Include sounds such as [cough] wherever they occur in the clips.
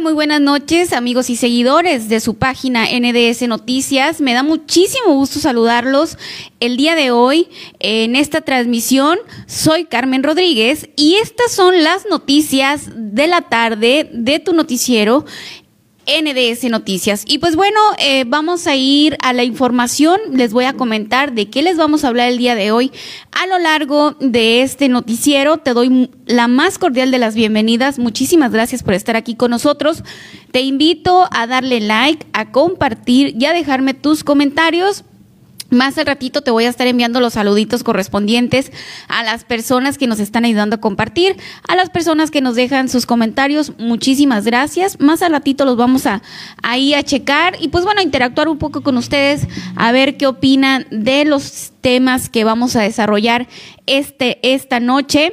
Muy buenas noches, amigos y seguidores de su página NDS Noticias. Me da muchísimo gusto saludarlos el día de hoy en esta transmisión. Soy Carmen Rodríguez y estas son las noticias de la tarde de tu noticiero NDS Noticias. Y pues bueno, eh, vamos a ir a la información. Les voy a comentar de qué les vamos a hablar el día de hoy. A lo largo de este noticiero te doy la más cordial de las bienvenidas. Muchísimas gracias por estar aquí con nosotros. Te invito a darle like, a compartir y a dejarme tus comentarios más al ratito te voy a estar enviando los saluditos correspondientes a las personas que nos están ayudando a compartir, a las personas que nos dejan sus comentarios. Muchísimas gracias. Más al ratito los vamos a ahí a checar y pues bueno, interactuar un poco con ustedes, a ver qué opinan de los temas que vamos a desarrollar este esta noche.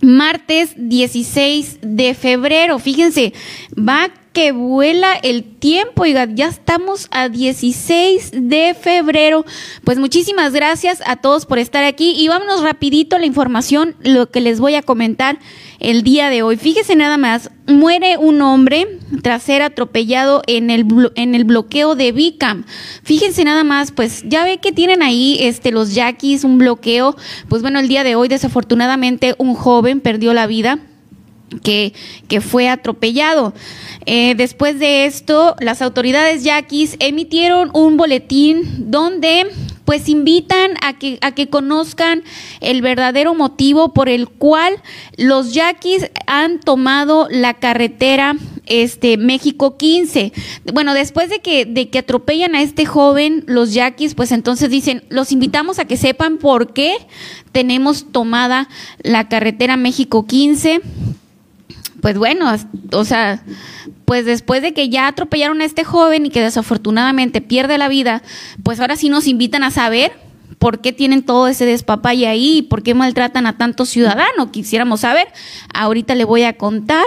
Martes 16 de febrero. Fíjense, va que vuela el tiempo, oiga, ya estamos a 16 de febrero. Pues muchísimas gracias a todos por estar aquí y vámonos rapidito la información, lo que les voy a comentar el día de hoy. Fíjese nada más, muere un hombre tras ser atropellado en el, en el bloqueo de Bicam. Fíjense nada más, pues ya ve que tienen ahí este, los yaquis, un bloqueo. Pues bueno, el día de hoy desafortunadamente un joven perdió la vida que, fue atropellado. Eh, después de esto, las autoridades yaquis emitieron un boletín donde pues invitan a que, a que conozcan el verdadero motivo por el cual los yaquis han tomado la carretera este México 15. Bueno, después de que, de que atropellan a este joven, los yaquis, pues entonces dicen, los invitamos a que sepan por qué tenemos tomada la carretera México 15 pues bueno, o sea, pues después de que ya atropellaron a este joven y que desafortunadamente pierde la vida, pues ahora sí nos invitan a saber por qué tienen todo ese despapalle ahí por qué maltratan a tantos ciudadanos. Quisiéramos saber. Ahorita le voy a contar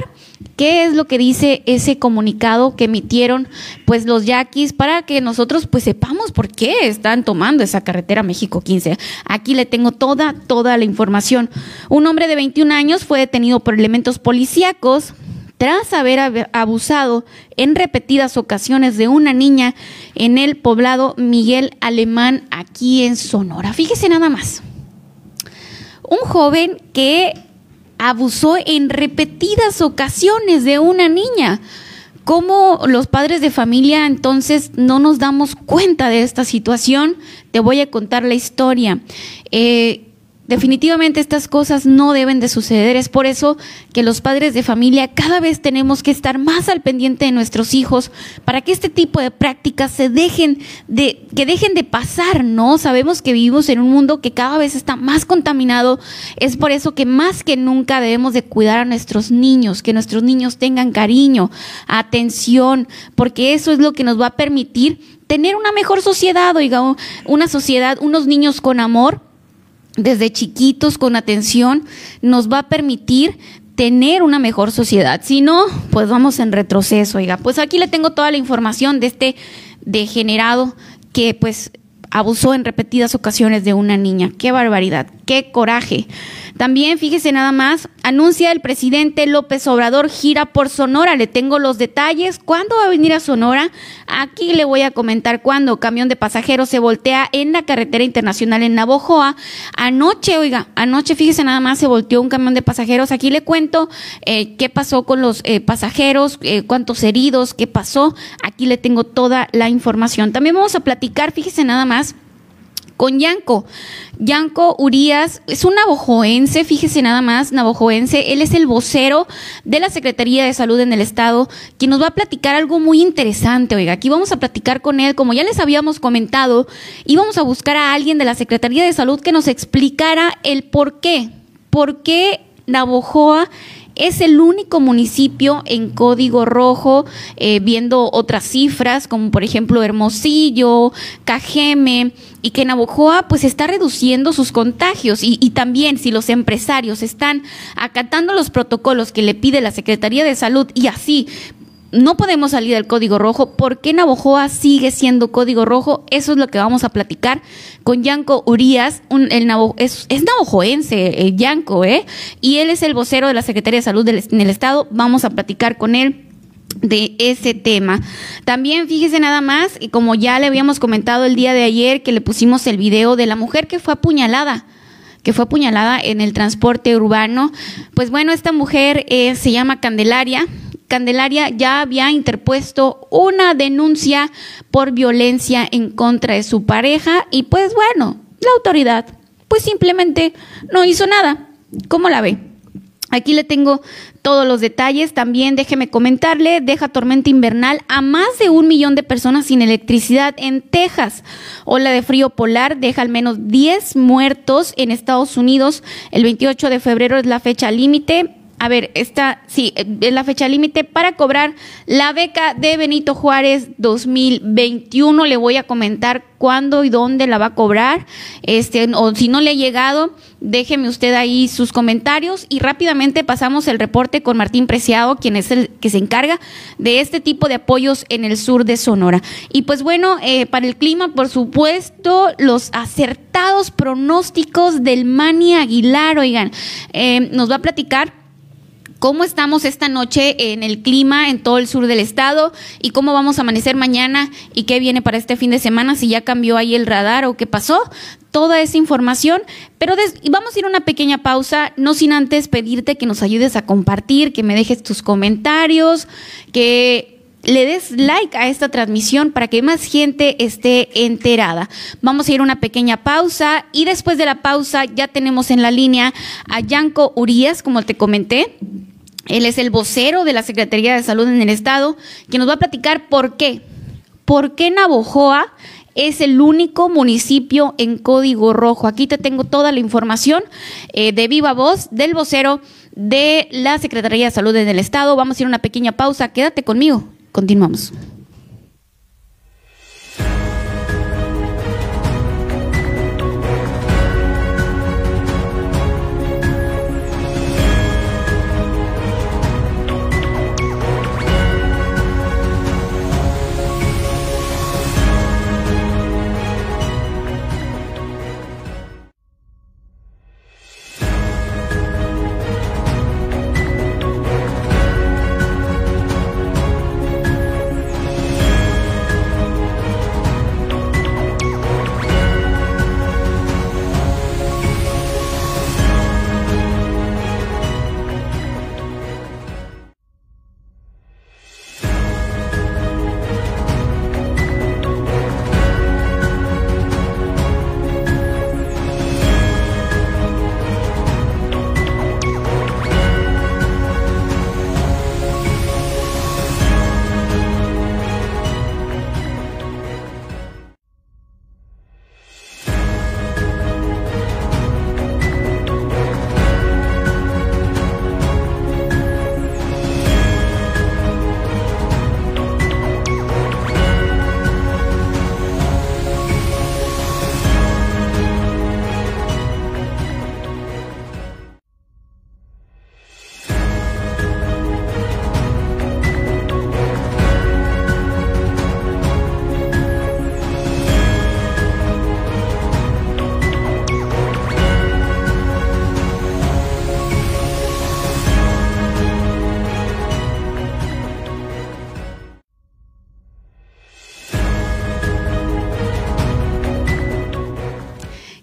qué es lo que dice ese comunicado que emitieron pues los yaquis para que nosotros pues sepamos por qué están tomando esa carretera México 15. Aquí le tengo toda, toda la información. Un hombre de 21 años fue detenido por elementos policíacos tras haber abusado en repetidas ocasiones de una niña en el poblado Miguel Alemán aquí en Sonora. Fíjese nada más. Un joven que abusó en repetidas ocasiones de una niña. ¿Cómo los padres de familia entonces no nos damos cuenta de esta situación? Te voy a contar la historia. Eh, Definitivamente estas cosas no deben de suceder. Es por eso que los padres de familia cada vez tenemos que estar más al pendiente de nuestros hijos para que este tipo de prácticas se dejen de, que dejen de pasar, ¿no? Sabemos que vivimos en un mundo que cada vez está más contaminado. Es por eso que más que nunca debemos de cuidar a nuestros niños, que nuestros niños tengan cariño, atención, porque eso es lo que nos va a permitir tener una mejor sociedad, oiga, una sociedad, unos niños con amor desde chiquitos con atención nos va a permitir tener una mejor sociedad. Si no, pues vamos en retroceso, oiga. Pues aquí le tengo toda la información de este degenerado que pues abusó en repetidas ocasiones de una niña. Qué barbaridad, qué coraje. También, fíjese nada más, anuncia el presidente López Obrador gira por Sonora. Le tengo los detalles. ¿Cuándo va a venir a Sonora? Aquí le voy a comentar cuándo. Camión de pasajeros se voltea en la carretera internacional en Navojoa. Anoche, oiga, anoche, fíjese nada más, se volteó un camión de pasajeros. Aquí le cuento eh, qué pasó con los eh, pasajeros, eh, cuántos heridos, qué pasó. Aquí le tengo toda la información. También vamos a platicar, fíjese nada más con Yanko. Yanko Urias es un navojoense, fíjese nada más, navojoense. Él es el vocero de la Secretaría de Salud en el Estado, quien nos va a platicar algo muy interesante. Oiga, aquí vamos a platicar con él, como ya les habíamos comentado, íbamos a buscar a alguien de la Secretaría de Salud que nos explicara el por qué. ¿Por qué Navojoa es el único municipio en código rojo, eh, viendo otras cifras, como por ejemplo Hermosillo, Cajeme, y que Navojoa pues está reduciendo sus contagios. Y, y también si los empresarios están acatando los protocolos que le pide la Secretaría de Salud y así no podemos salir del código rojo. ¿Por qué Navojoa sigue siendo código rojo? Eso es lo que vamos a platicar con Yanko Urias, un, el es, es navojoense, el Yanko, ¿eh? Y él es el vocero de la Secretaría de Salud del, en el Estado. Vamos a platicar con él de ese tema. También fíjese nada más, y como ya le habíamos comentado el día de ayer que le pusimos el video de la mujer que fue apuñalada que fue apuñalada en el transporte urbano. Pues bueno, esta mujer eh, se llama Candelaria, Candelaria ya había interpuesto una denuncia por violencia en contra de su pareja y pues bueno, la autoridad pues simplemente no hizo nada. ¿Cómo la ve? Aquí le tengo todos los detalles. También déjeme comentarle, deja tormenta invernal a más de un millón de personas sin electricidad en Texas. Ola de frío polar deja al menos 10 muertos en Estados Unidos. El 28 de febrero es la fecha límite a ver, esta, sí, es la fecha límite para cobrar la beca de Benito Juárez 2021. Le voy a comentar cuándo y dónde la va a cobrar. Este, o si no le ha llegado, déjeme usted ahí sus comentarios y rápidamente pasamos el reporte con Martín Preciado, quien es el que se encarga de este tipo de apoyos en el sur de Sonora. Y pues bueno, eh, para el clima, por supuesto, los acertados pronósticos del Mani Aguilar, oigan, eh, nos va a platicar cómo estamos esta noche en el clima en todo el sur del estado y cómo vamos a amanecer mañana y qué viene para este fin de semana, si ya cambió ahí el radar o qué pasó. Toda esa información, pero vamos a ir a una pequeña pausa, no sin antes pedirte que nos ayudes a compartir, que me dejes tus comentarios, que le des like a esta transmisión para que más gente esté enterada. Vamos a ir a una pequeña pausa y después de la pausa ya tenemos en la línea a Yanko Urias, como te comenté. Él es el vocero de la Secretaría de Salud en el Estado, que nos va a platicar por qué. ¿Por qué Navojoa es el único municipio en código rojo? Aquí te tengo toda la información eh, de viva voz del vocero de la Secretaría de Salud en el Estado. Vamos a ir a una pequeña pausa. Quédate conmigo. Continuamos.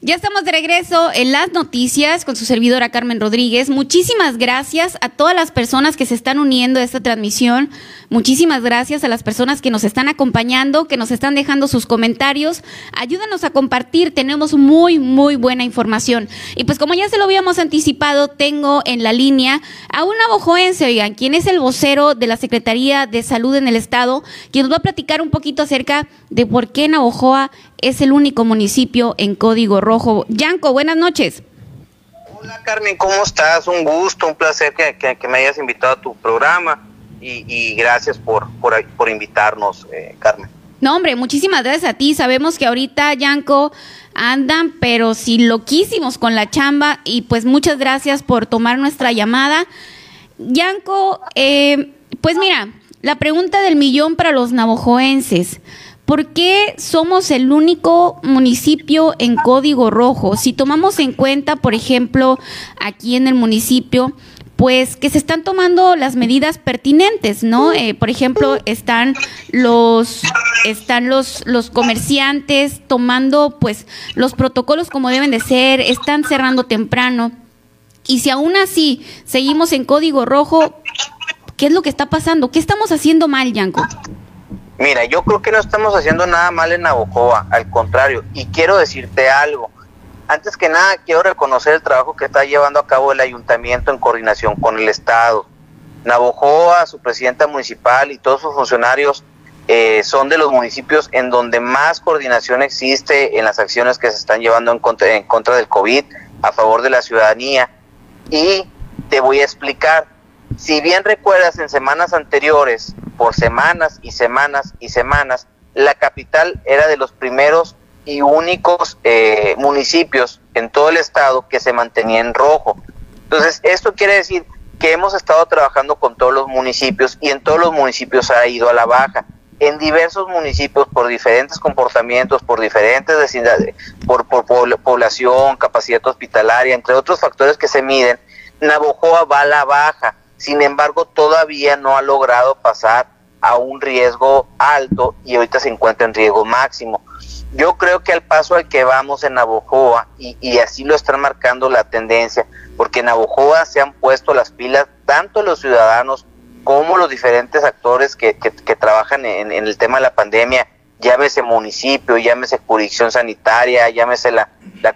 Ya estamos de regreso en las noticias con su servidora Carmen Rodríguez. Muchísimas gracias a todas las personas que se están uniendo a esta transmisión. Muchísimas gracias a las personas que nos están acompañando, que nos están dejando sus comentarios. Ayúdanos a compartir, tenemos muy, muy buena información. Y pues como ya se lo habíamos anticipado, tengo en la línea a un abojoense, oigan, quien es el vocero de la Secretaría de Salud en el Estado, quien nos va a platicar un poquito acerca de por qué Navojoa es el único municipio en código rojo. Yanko, buenas noches. Hola Carmen, ¿cómo estás? Un gusto, un placer que, me hayas invitado a tu programa y, gracias por, por, invitarnos, eh, Carmen. No, hombre, muchísimas gracias a ti. Sabemos que ahorita, Yanko, andan, pero si loquísimos con la chamba y pues muchas gracias por tomar nuestra llamada. Yanko, eh, pues mira, la pregunta del millón para los navojoenses. ¿Por qué somos el único municipio en código rojo? Si tomamos en cuenta, por ejemplo, aquí en el municipio, pues que se están tomando las medidas pertinentes, ¿no? Eh, por ejemplo, están los están los los comerciantes tomando pues los protocolos como deben de ser, están cerrando temprano. Y si aún así seguimos en código rojo, ¿qué es lo que está pasando? ¿Qué estamos haciendo mal, Yanko? Mira, yo creo que no estamos haciendo nada mal en Navojoa, al contrario, y quiero decirte algo. Antes que nada, quiero reconocer el trabajo que está llevando a cabo el ayuntamiento en coordinación con el Estado. Navojoa, su presidenta municipal y todos sus funcionarios eh, son de los municipios en donde más coordinación existe en las acciones que se están llevando en contra, en contra del COVID a favor de la ciudadanía. Y te voy a explicar. Si bien recuerdas en semanas anteriores, por semanas y semanas y semanas, la capital era de los primeros y únicos eh, municipios en todo el estado que se mantenía en rojo. Entonces, esto quiere decir que hemos estado trabajando con todos los municipios y en todos los municipios ha ido a la baja. En diversos municipios, por diferentes comportamientos, por diferentes vecindades, por, por población, capacidad hospitalaria, entre otros factores que se miden, Navojoa va a la baja. Sin embargo, todavía no ha logrado pasar a un riesgo alto y ahorita se encuentra en riesgo máximo. Yo creo que al paso al que vamos en Navojoa, y, así lo están marcando la tendencia, porque en Navojoa se han puesto las pilas tanto los ciudadanos como los diferentes actores que, trabajan en, el tema de la pandemia, llámese municipio, llámese jurisdicción sanitaria, llámese la, la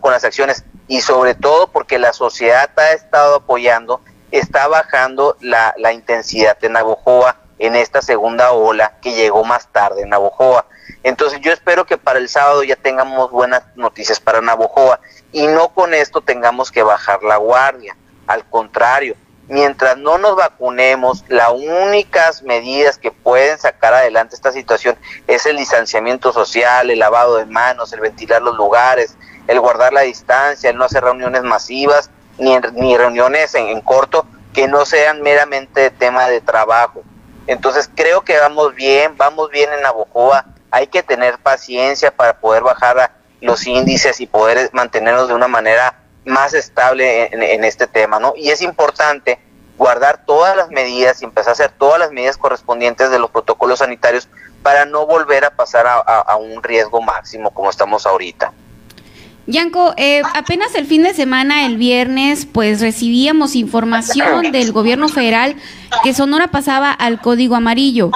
con las acciones, y sobre todo porque la sociedad ha estado apoyando está bajando la, intensidad de Navojoa en esta segunda ola que llegó más tarde en Navojoa. Entonces yo espero que para el sábado ya tengamos buenas noticias para Navojoa y no con esto tengamos que bajar la guardia. Al contrario, mientras no nos vacunemos, las únicas medidas que pueden sacar adelante esta situación es el distanciamiento social, el lavado de manos, el ventilar los lugares, el guardar la distancia, el no hacer reuniones masivas ni, ni reuniones en, corto que no sean meramente tema de trabajo. Entonces creo que vamos bien, vamos bien en Navojoa, hay que tener paciencia para poder bajar los índices y poder mantenernos de una manera más estable en, en, este tema, ¿no? Y es importante guardar todas las medidas y empezar a hacer todas las medidas correspondientes de los protocolos sanitarios para no volver a pasar a un riesgo máximo como estamos ahorita. Yanko, eh, apenas el fin de semana, el viernes, pues recibíamos información del gobierno federal que Sonora pasaba al código amarillo.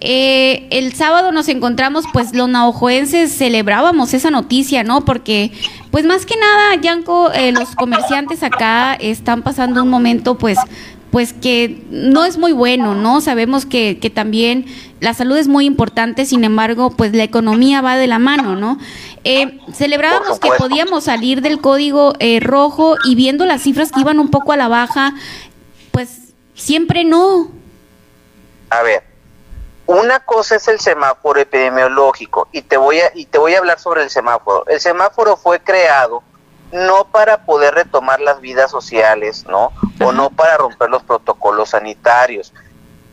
Eh, el sábado nos encontramos, pues los naojoenses celebrábamos esa noticia, ¿no? Porque, pues más que nada, Yanko, eh, los comerciantes acá están pasando un momento, pues, pues que no es muy bueno, ¿no? Sabemos que, que también la salud es muy importante, sin embargo, pues la economía va de la mano, ¿no? Eh, celebrábamos que podíamos salir del código eh, rojo y viendo las cifras que iban un poco a la baja, pues siempre no. A ver, una cosa es el semáforo epidemiológico y te voy a y te voy a hablar sobre el semáforo. El semáforo fue creado no para poder retomar las vidas sociales, ¿no? O no para romper los protocolos sanitarios.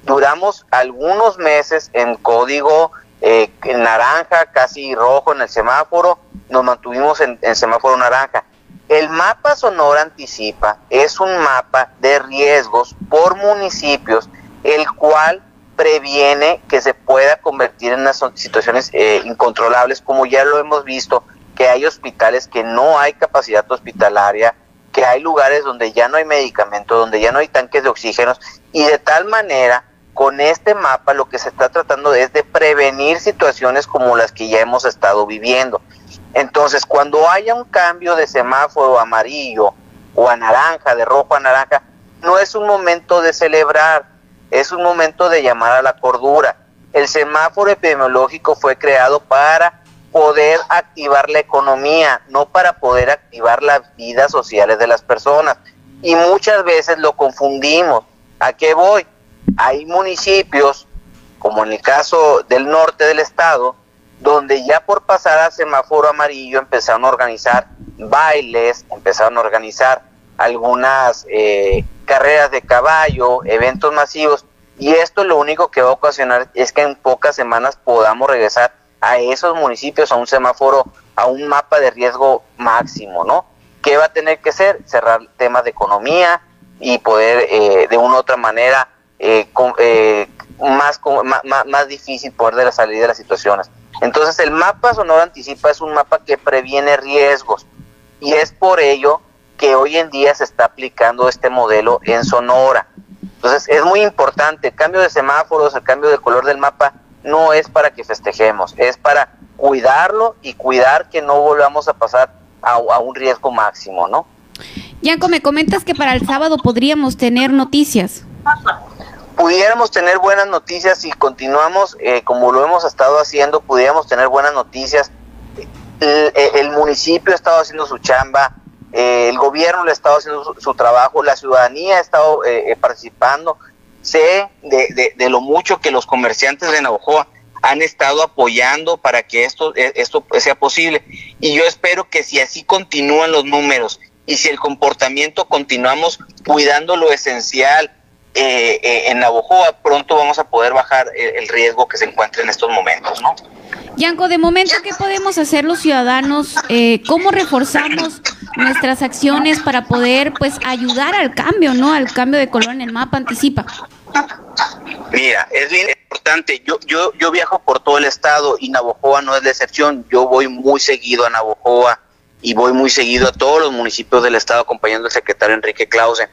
Duramos algunos meses en código eh, en naranja, casi rojo en el semáforo, nos mantuvimos en, en semáforo naranja. El mapa Sonora Anticipa es un mapa de riesgos por municipios, el cual previene que se pueda convertir en unas situaciones eh, incontrolables, como ya lo hemos visto que hay hospitales que no hay capacidad hospitalaria, que hay lugares donde ya no hay medicamentos, donde ya no hay tanques de oxígenos, y de tal manera, con este mapa lo que se está tratando es de prevenir situaciones como las que ya hemos estado viviendo. Entonces, cuando haya un cambio de semáforo amarillo o a naranja, de rojo a naranja, no es un momento de celebrar, es un momento de llamar a la cordura. El semáforo epidemiológico fue creado para poder activar la economía, no para poder activar las vidas sociales de las personas. Y muchas veces lo confundimos. ¿A qué voy? Hay municipios, como en el caso del norte del estado, donde ya por pasar a semáforo amarillo empezaron a organizar bailes, empezaron a organizar algunas eh, carreras de caballo, eventos masivos, Y esto lo único que va a ocasionar es que en pocas semanas podamos regresar a esos municipios a un semáforo, a un mapa de riesgo máximo, ¿no? ¿Qué va a tener que ser? Cerrar temas de economía y poder eh, de una u otra manera eh, eh, más, más, más, difícil poder salir de las situaciones. Entonces el mapa Sonora Anticipa es un mapa que previene riesgos y es por ello que hoy en día se está aplicando este modelo en Sonora. Entonces es muy importante, el cambio de semáforos, el cambio del color del mapa no es para que festejemos, es para cuidarlo y cuidar que no volvamos a pasar a, un riesgo máximo, ¿no? Yanko, me comentas que para el sábado podríamos tener noticias. Pudiéramos tener buenas noticias si continuamos eh, como lo hemos estado haciendo, pudiéramos tener buenas noticias. El, municipio ha estado haciendo su chamba, eh, el gobierno le ha estado haciendo su, trabajo, la ciudadanía ha estado eh, participando. Sé de, de, lo mucho que los comerciantes de Navajoa han estado apoyando para que esto, esto sea posible. Y yo espero que si así continúan los números y si el comportamiento continuamos cuidando lo esencial eh, eh, en Navojoa, pronto vamos a poder bajar el, riesgo que se encuentra en estos momentos, ¿no? Yanko, de momento, ¿qué podemos hacer los ciudadanos? Eh, ¿Cómo reforzamos nuestras acciones para poder, pues, ayudar al cambio, ¿no? Al cambio de color en el mapa anticipa. Mira, es bien importante. Yo, yo, yo viajo por todo el estado y Navojoa no es la excepción. Yo voy muy seguido a Navojoa y voy muy seguido a todos los municipios del estado acompañando al secretario Enrique Clausen.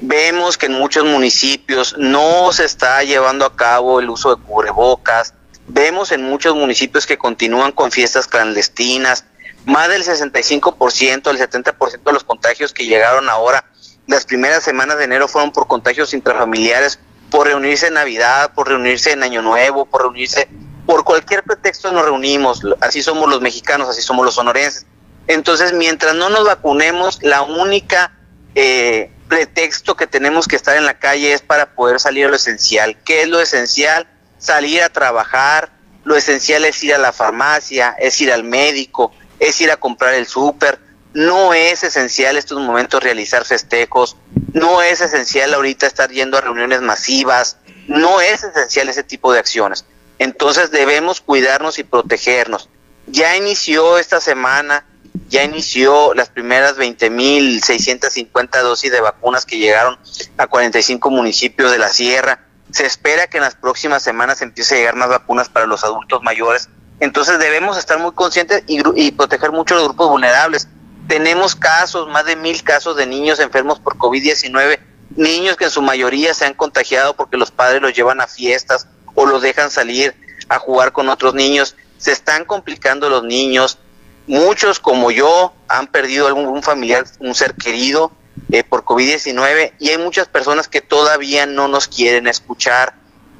Vemos que en muchos municipios no se está llevando a cabo el uso de cubrebocas. Vemos en muchos municipios que continúan con fiestas clandestinas. Más del 65%, el 70% de los contagios que llegaron ahora, las primeras semanas de enero fueron por contagios intrafamiliares, por reunirse en Navidad, por reunirse en Año Nuevo, por reunirse, por cualquier pretexto nos reunimos. Así somos los mexicanos, así somos los sonorenses. Entonces, mientras no nos vacunemos, la única eh, pretexto que tenemos que estar en la calle es para poder salir a lo esencial. ¿Qué es lo esencial? Salir a trabajar. Lo esencial es ir a la farmacia, es ir al médico, es ir a comprar el súper. No es esencial en estos momentos realizar festejos. No es esencial ahorita estar yendo a reuniones masivas. No es esencial ese tipo de acciones. Entonces debemos cuidarnos y protegernos. Ya inició esta semana ya inició las primeras 20.650 dosis de vacunas que llegaron a 45 municipios de la sierra. Se espera que en las próximas semanas empiece a llegar más vacunas para los adultos mayores. Entonces debemos estar muy conscientes y, proteger mucho a los grupos vulnerables. Tenemos casos, más de mil casos de niños enfermos por COVID-19, niños que en su mayoría se han contagiado porque los padres los llevan a fiestas o los dejan salir a jugar con otros niños. Se están complicando los niños, Muchos como yo han perdido algún familiar, un ser querido eh, por COVID-19 y hay muchas personas que todavía no nos quieren escuchar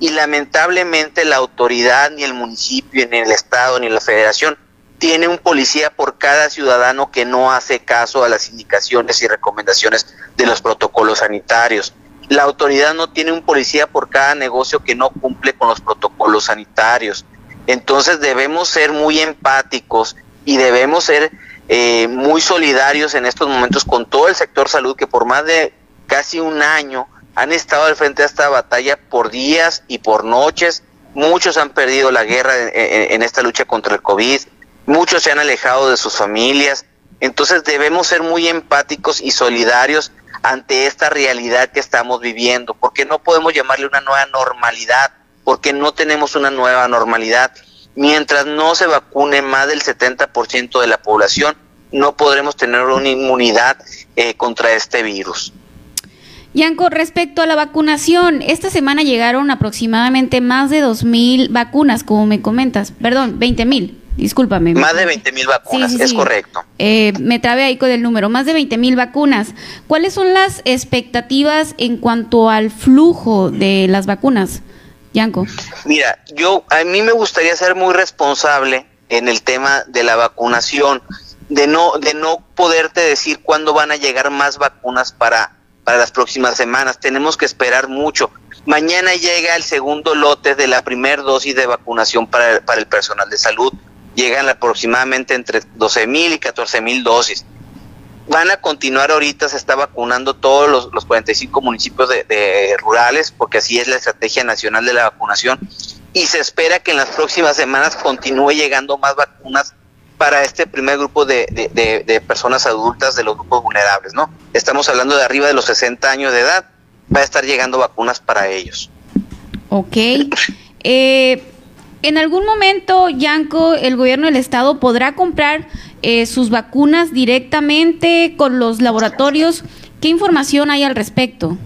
y lamentablemente la autoridad, ni el municipio, ni el estado, ni la federación tiene un policía por cada ciudadano que no hace caso a las indicaciones y recomendaciones de los protocolos sanitarios. La autoridad no tiene un policía por cada negocio que no cumple con los protocolos sanitarios. Entonces debemos ser muy empáticos y debemos ser eh, muy solidarios en estos momentos con todo el sector salud que por más de casi un año han estado al frente de esta batalla por días y por noches. Muchos han perdido la guerra en, esta lucha contra el COVID, muchos se han alejado de sus familias. Entonces debemos ser muy empáticos y solidarios ante esta realidad que estamos viviendo, porque no podemos llamarle una nueva normalidad, porque no tenemos una nueva normalidad mientras no se vacune más del 70% de la población, no podremos tener una inmunidad eh, contra este virus. Yanko, respecto a la vacunación, esta semana llegaron aproximadamente más de 2.000 vacunas, como me comentas. Perdón, 20.000, discúlpame. Más de 20.000 vacunas, es correcto. Eh, me trabé ahí con el número, más de 20.000 vacunas. ¿Cuáles son las expectativas en cuanto al flujo de las vacunas? Yanko. Mira, yo a mí me gustaría ser muy responsable en el tema de la vacunación, de no de no poderte decir cuándo van a llegar más vacunas para para las próximas semanas. Tenemos que esperar mucho. Mañana llega el segundo lote de la primera dosis de vacunación para, para el personal de salud. Llegan aproximadamente entre 12 mil y 14 mil dosis. Van a continuar ahorita, se está vacunando todos los, los 45 municipios de, rurales, porque así es la estrategia nacional de la vacunación. Y se espera que en las próximas semanas continúe llegando más vacunas para este primer grupo de, de, personas adultas de los grupos vulnerables, ¿no? Estamos hablando de arriba de los 60 años de edad, va a estar llegando vacunas para ellos. Ok. Eh, en algún momento, Yanko, el gobierno del estado podrá comprar eh, sus vacunas directamente con los laboratorios. ¿Qué información hay al respecto?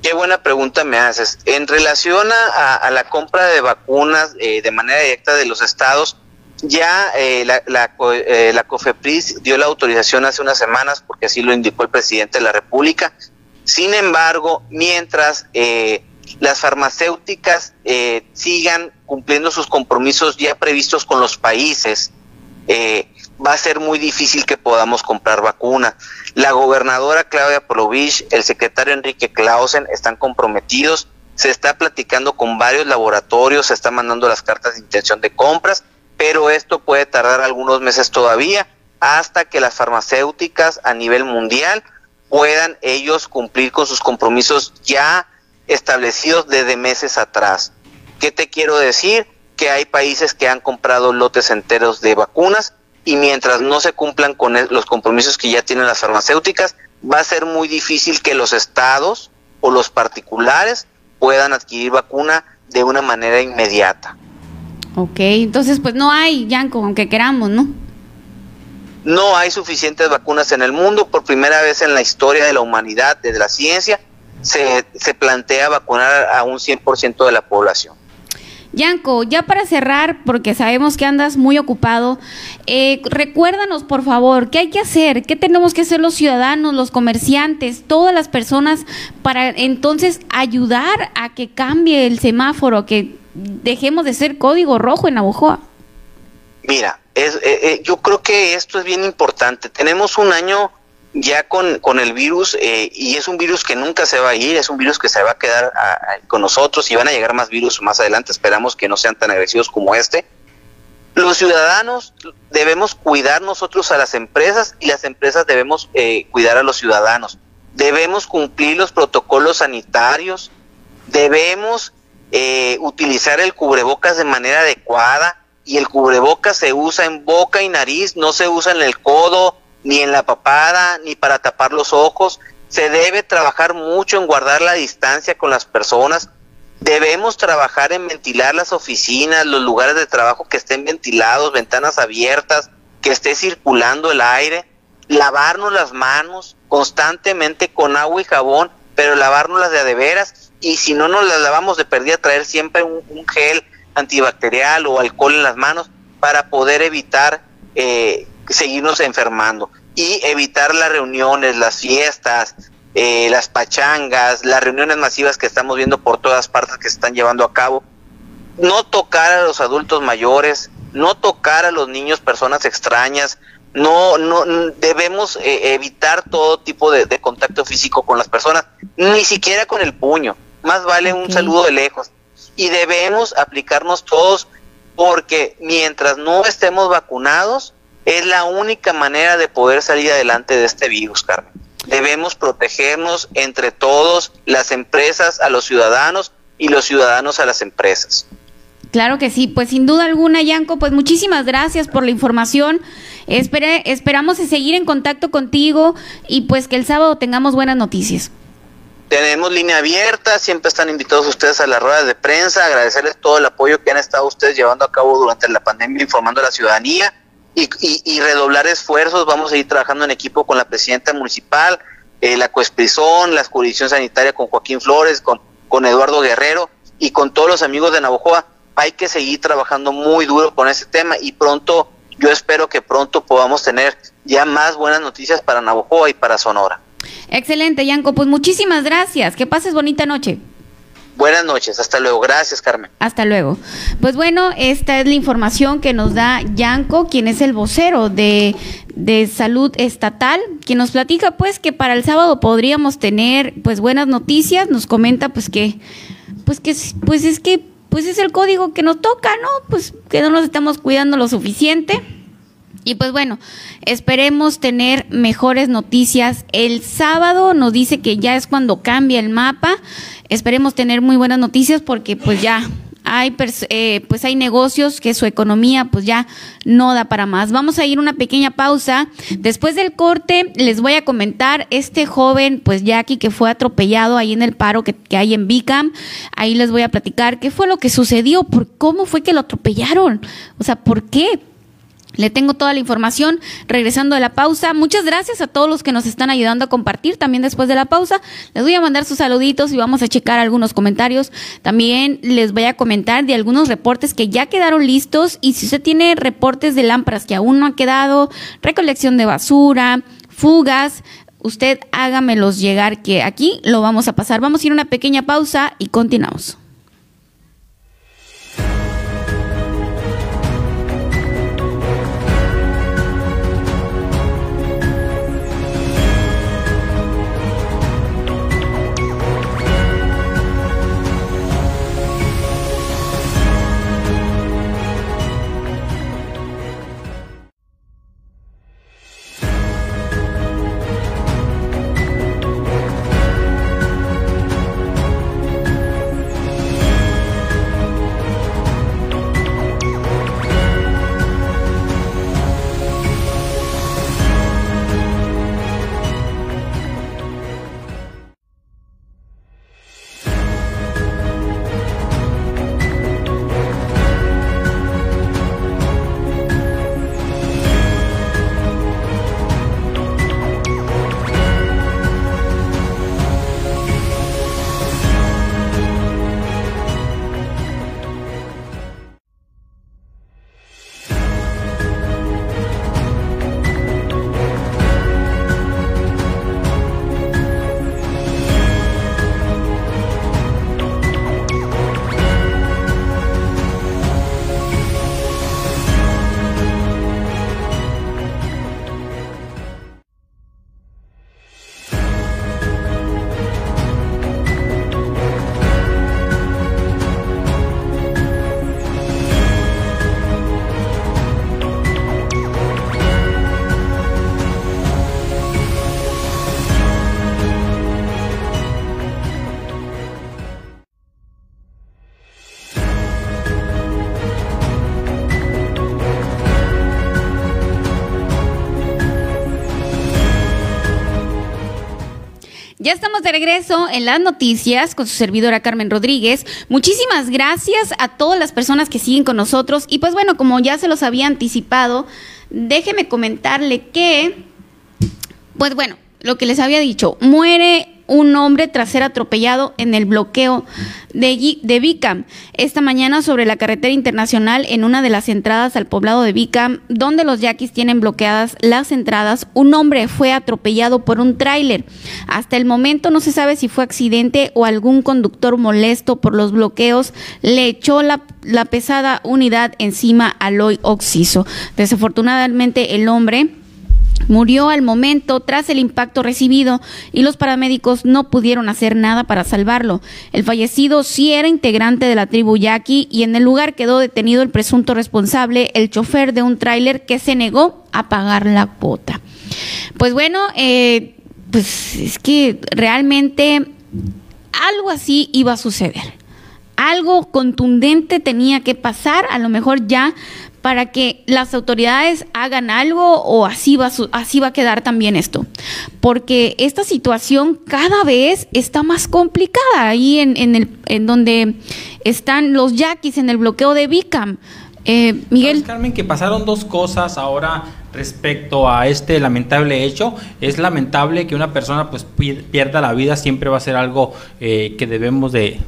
Qué buena pregunta me haces. En relación a, la compra de vacunas eh, de manera directa de los estados, ya eh, la, la, COFEPRIS dio la autorización hace unas semanas porque así lo indicó el presidente de la República. Sin embargo, mientras las farmacéuticas sigan cumpliendo sus compromisos ya previstos con los países, eh, va a ser muy difícil que podamos comprar vacuna. La gobernadora Claudia Provich, el secretario Enrique Clausen están comprometidos, se está platicando con varios laboratorios, se están mandando las cartas de intención de compras, pero esto puede tardar algunos meses todavía hasta que las farmacéuticas a nivel mundial puedan ellos cumplir con sus compromisos ya establecidos desde meses atrás. ¿Qué te quiero decir? Que hay países que han comprado lotes enteros de vacunas y mientras no se cumplan con los compromisos que ya tienen las farmacéuticas, va a ser muy difícil que los estados o los particulares puedan adquirir vacuna de una manera inmediata. Ok, entonces pues no hay, Yanko, aunque queramos, ¿no? No hay suficientes vacunas en el mundo. Por primera vez en la historia de la humanidad, desde la ciencia, se, se plantea vacunar a un 100% de la población. Yanko, ya para cerrar, porque sabemos que andas muy ocupado, eh, recuérdanos por favor, ¿qué hay que hacer? ¿Qué tenemos que hacer los ciudadanos, los comerciantes, todas las personas para entonces ayudar a que cambie el semáforo, que dejemos de ser código rojo en Abojoa? Mira, eh, eh, yo creo que esto es bien importante. Tenemos un año ya con, con el virus, eh, y es un virus que nunca se va a ir, es un virus que se va a quedar con nosotros y van a llegar más virus más adelante, esperamos que no sean tan agresivos como este. Los ciudadanos debemos cuidar nosotros a las empresas y las empresas debemos eh, cuidar a los ciudadanos. Debemos cumplir los protocolos sanitarios, debemos eh, utilizar el cubrebocas de manera adecuada y el cubrebocas se usa en boca y nariz, no se usa en el codo, ni en la papada, ni para tapar los ojos. Se debe trabajar mucho en guardar la distancia con las personas. Debemos trabajar en ventilar las oficinas, los lugares de trabajo que estén ventilados, ventanas abiertas, que esté circulando el aire, lavarnos las manos constantemente con agua y jabón, pero lavarnos las de adeveras y si no nos las lavamos de perdida traer siempre un, gel antibacterial o alcohol en las manos para poder evitar eh, seguirnos enfermando y evitar las reuniones, las fiestas, eh, las pachangas, las reuniones masivas que estamos viendo por todas partes que se están llevando a cabo. No tocar a los adultos mayores, no tocar a los niños, personas extrañas, no, no debemos eh, evitar todo tipo de, contacto físico con las personas, ni siquiera con el puño. Más vale un saludo de lejos. Y debemos aplicarnos todos porque mientras no estemos vacunados, es la única manera de poder salir adelante de este virus, Carmen. Debemos protegernos entre todos, las empresas a los ciudadanos y los ciudadanos a las empresas. Claro que sí, pues sin duda alguna, Yanko, pues muchísimas gracias por la información. Espere, esperamos seguir en contacto contigo y pues que el sábado tengamos buenas noticias. Tenemos línea abierta, siempre están invitados ustedes a las ruedas de prensa, agradecerles todo el apoyo que han estado ustedes llevando a cabo durante la pandemia informando a la ciudadanía y, redoblar esfuerzos. Vamos a ir trabajando en equipo con la presidenta municipal, eh, la Cuesprizón, la jurisdicción sanitaria con Joaquín Flores, con, con Eduardo Guerrero y con todos los amigos de Navojoa. Hay que seguir trabajando muy duro con ese tema y pronto, yo espero que pronto podamos tener ya más buenas noticias para Navojoa y para Sonora. Excelente, Yanko. Pues muchísimas gracias. Que pases bonita noche. Buenas noches, hasta luego. Gracias, Carmen. Hasta luego. Pues bueno, esta es la información que nos da Yanko, quien es el vocero de, de salud estatal, quien nos platica pues que para el sábado podríamos tener pues buenas noticias, nos comenta pues que pues que pues es que pues es el código que nos toca, ¿no? Pues que no nos estamos cuidando lo suficiente. Y pues bueno, esperemos tener mejores noticias. El sábado nos dice que ya es cuando cambia el mapa. Esperemos tener muy buenas noticias porque pues ya hay eh, pues hay negocios que su economía pues ya no da para más. Vamos a ir una pequeña pausa. Después del corte les voy a comentar este joven pues Jackie que fue atropellado ahí en el paro que, que hay en Bicam. Ahí les voy a platicar qué fue lo que sucedió, por cómo fue que lo atropellaron. O sea, ¿por qué? Le tengo toda la información regresando de la pausa. Muchas gracias a todos los que nos están ayudando a compartir también después de la pausa. Les voy a mandar sus saluditos y vamos a checar algunos comentarios. También les voy a comentar de algunos reportes que ya quedaron listos y si usted tiene reportes de lámparas que aún no han quedado, recolección de basura, fugas, usted hágamelos llegar que aquí lo vamos a pasar. Vamos a ir a una pequeña pausa y continuamos. Ya estamos de regreso en las noticias con su servidora Carmen Rodríguez. Muchísimas gracias a todas las personas que siguen con nosotros. Y pues bueno, como ya se los había anticipado, déjeme comentarle que, pues bueno, lo que les había dicho, muere un hombre tras ser atropellado en el bloqueo de, de Vicam. Esta mañana sobre la carretera internacional en una de las entradas al poblado de Vicam, donde los yaquis tienen bloqueadas las entradas, un hombre fue atropellado por un tráiler. Hasta el momento no se sabe si fue accidente o algún conductor molesto por los bloqueos le echó la, la pesada unidad encima al hoy oxiso. Desafortunadamente el hombre Murió al momento tras el impacto recibido y los paramédicos no pudieron hacer nada para salvarlo. El fallecido sí era integrante de la tribu Yaqui y en el lugar quedó detenido el presunto responsable, el chofer de un tráiler que se negó a pagar la cuota. Pues bueno, eh, pues es que realmente algo así iba a suceder algo contundente tenía que pasar, a lo mejor ya para que las autoridades hagan algo o así va, así va a quedar también esto. Porque esta situación cada vez está más complicada ahí en, en, el, en donde están los yaquis en el bloqueo de Bicam. Eh, Miguel. Carmen, que pasaron dos cosas ahora respecto a este lamentable hecho. Es lamentable que una persona pues pierda la vida, siempre va a ser algo eh, que debemos de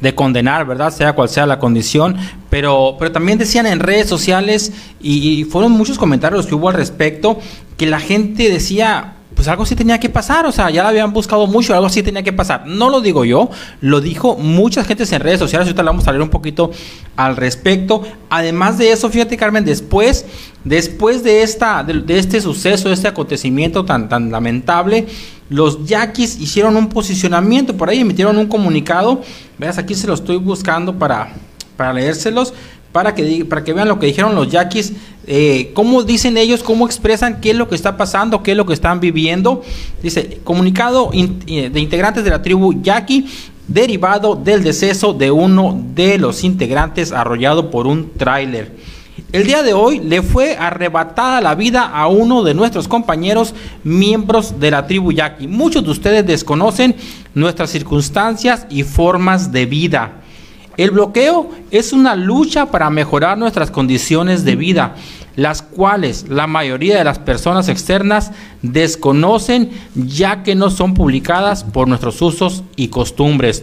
de condenar, ¿verdad? Sea cual sea la condición, pero, pero también decían en redes sociales y, fueron muchos comentarios que hubo al respecto que la gente decía, pues algo sí tenía que pasar, o sea, ya la habían buscado mucho, algo sí tenía que pasar. No lo digo yo, lo dijo muchas gentes en redes sociales, ahorita vamos a leer un poquito al respecto. Además de eso, fíjate Carmen, después, después de, esta, de, este suceso, de este acontecimiento tan, tan lamentable, los yaquis hicieron un posicionamiento, por ahí emitieron un comunicado, veas aquí se lo estoy buscando para, para leérselos, para que, para que vean lo que dijeron los yaquis, eh, cómo dicen ellos, cómo expresan qué es lo que está pasando, qué es lo que están viviendo. Dice, comunicado eh, de integrantes de la tribu yaqui derivado del deceso de uno de los integrantes arrollado por un tráiler. El día de hoy le fue arrebatada la vida a uno de nuestros compañeros miembros de la tribu yaqui. Muchos de ustedes desconocen nuestras circunstancias y formas de vida. El bloqueo es una lucha para mejorar nuestras condiciones de vida, las cuales la mayoría de las personas externas desconocen ya que no son publicadas por nuestros usos y costumbres.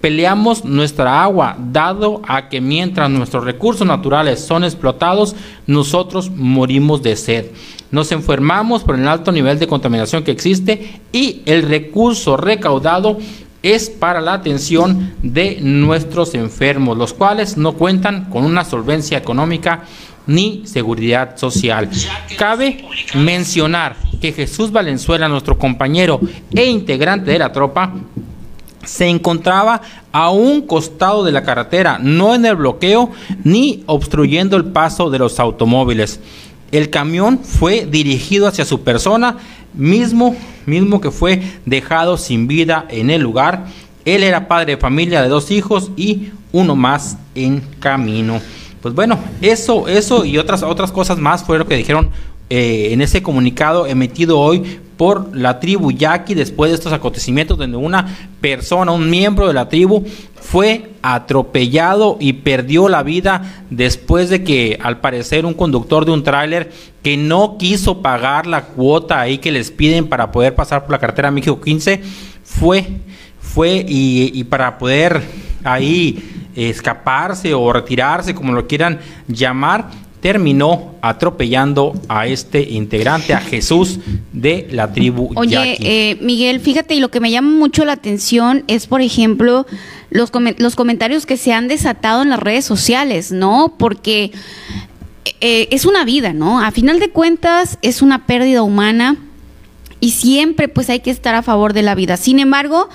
Peleamos nuestra agua, dado a que mientras nuestros recursos naturales son explotados, nosotros morimos de sed. Nos enfermamos por el alto nivel de contaminación que existe y el recurso recaudado es para la atención de nuestros enfermos, los cuales no cuentan con una solvencia económica ni seguridad social. Cabe mencionar que Jesús Valenzuela, nuestro compañero e integrante de la tropa, se encontraba a un costado de la carretera, no en el bloqueo ni obstruyendo el paso de los automóviles. El camión fue dirigido hacia su persona, mismo, mismo que fue dejado sin vida en el lugar. Él era padre de familia de dos hijos y uno más en camino. Pues bueno, eso, eso y otras, otras cosas más fue lo que dijeron eh, en ese comunicado emitido hoy por la tribu Yaqui después de estos acontecimientos donde una persona, un miembro de la tribu fue atropellado y perdió la vida después de que al parecer un conductor de un tráiler que no quiso pagar la cuota ahí que les piden para poder pasar por la carretera México 15 fue fue y, y para poder ahí escaparse o retirarse como lo quieran llamar terminó atropellando a este integrante, a Jesús de la tribu. Oye, eh, Miguel, fíjate, y lo que me llama mucho la atención es, por ejemplo, los, los comentarios que se han desatado en las redes sociales, ¿no? Porque eh, es una vida, ¿no? A final de cuentas, es una pérdida humana y siempre pues hay que estar a favor de la vida. Sin embargo,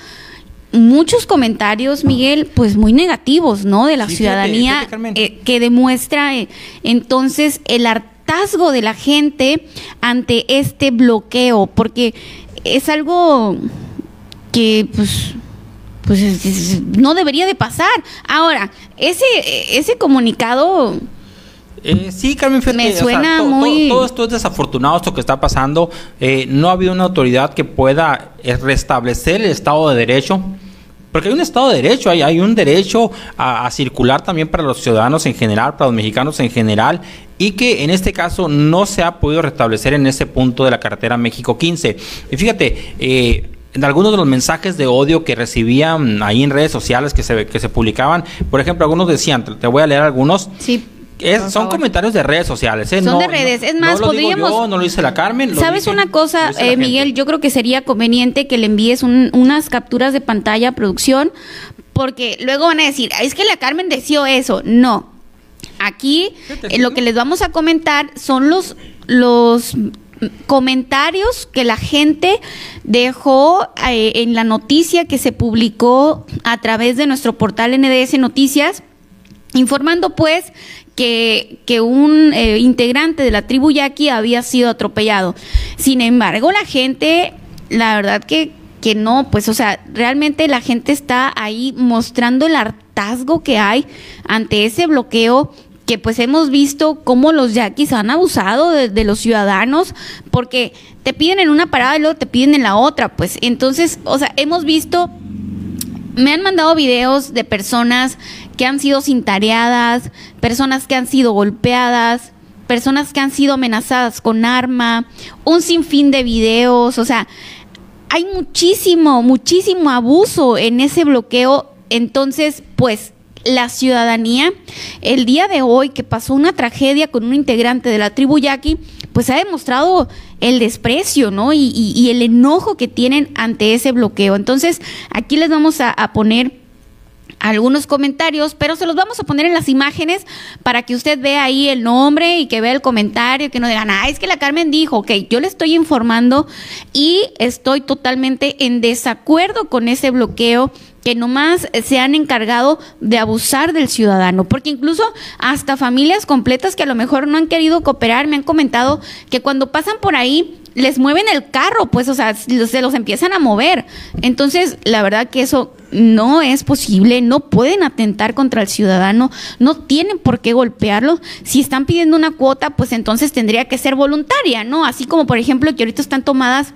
muchos comentarios, Miguel, pues muy negativos, ¿no? De la ciudadanía eh, que demuestra eh, entonces el hartazgo de la gente ante este bloqueo, porque es algo que pues pues no debería de pasar. Ahora, ese ese comunicado eh, sí, Carmen, me suena muy... Todo, esto es desafortunado, esto que está pasando. no ha habido una autoridad que pueda restablecer el Estado de Derecho. Porque hay un Estado de Derecho, hay, hay un derecho a, circular también para los ciudadanos en general, para los mexicanos en general, y que en este caso no se ha podido restablecer en ese punto de la carretera México 15. Y fíjate, eh, en algunos de los mensajes de odio que recibían ahí en redes sociales que se, que se publicaban, por ejemplo, algunos decían, te voy a leer algunos. Sí son comentarios de redes sociales, ¿eh? Son de redes. Es más, no podríamos. yo, no lo dice la Carmen. ¿Sabes una cosa, eh, Miguel? Yo creo que sería conveniente que le envíes unas capturas de pantalla a producción, porque luego van a decir, es que la Carmen decía eso. No. Aquí eh, lo que les vamos a comentar son los, los comentarios que la gente dejó eh, en la noticia que se publicó a través de nuestro portal NDS Noticias, informando pues que, que un eh, integrante de la tribu yaqui había sido atropellado. Sin embargo, la gente, la verdad que, que no, pues, o sea, realmente la gente está ahí mostrando el hartazgo que hay ante ese bloqueo que pues hemos visto cómo los yaquis han abusado de, de, los ciudadanos porque te piden en una parada y luego te piden en la otra, pues entonces, o sea, hemos visto me han mandado videos de personas que han sido cintareadas, personas que han sido golpeadas, personas que han sido amenazadas con arma, un sinfín de videos, o sea, hay muchísimo, muchísimo abuso en ese bloqueo. Entonces, pues la ciudadanía, el día de hoy que pasó una tragedia con un integrante de la tribu yaqui, pues ha demostrado el desprecio, ¿no? Y, el enojo que tienen ante ese bloqueo. Entonces, aquí les vamos a, poner algunos comentarios, pero se los vamos a poner en las imágenes para que usted vea ahí el nombre y que vea el comentario, que no digan, ah, es que la Carmen dijo, ok, yo le estoy informando y estoy totalmente en desacuerdo con ese bloqueo que nomás se han encargado de abusar del ciudadano, porque incluso hasta familias completas que a lo mejor no han querido cooperar me han comentado que cuando pasan por ahí les mueven el carro, pues, o sea, se los empiezan a mover. Entonces, la verdad que eso no es posible, no pueden atentar contra el ciudadano, no tienen por qué golpearlo. Si están pidiendo una cuota, pues entonces tendría que ser voluntaria, ¿no? Así como, por ejemplo, que ahorita están tomadas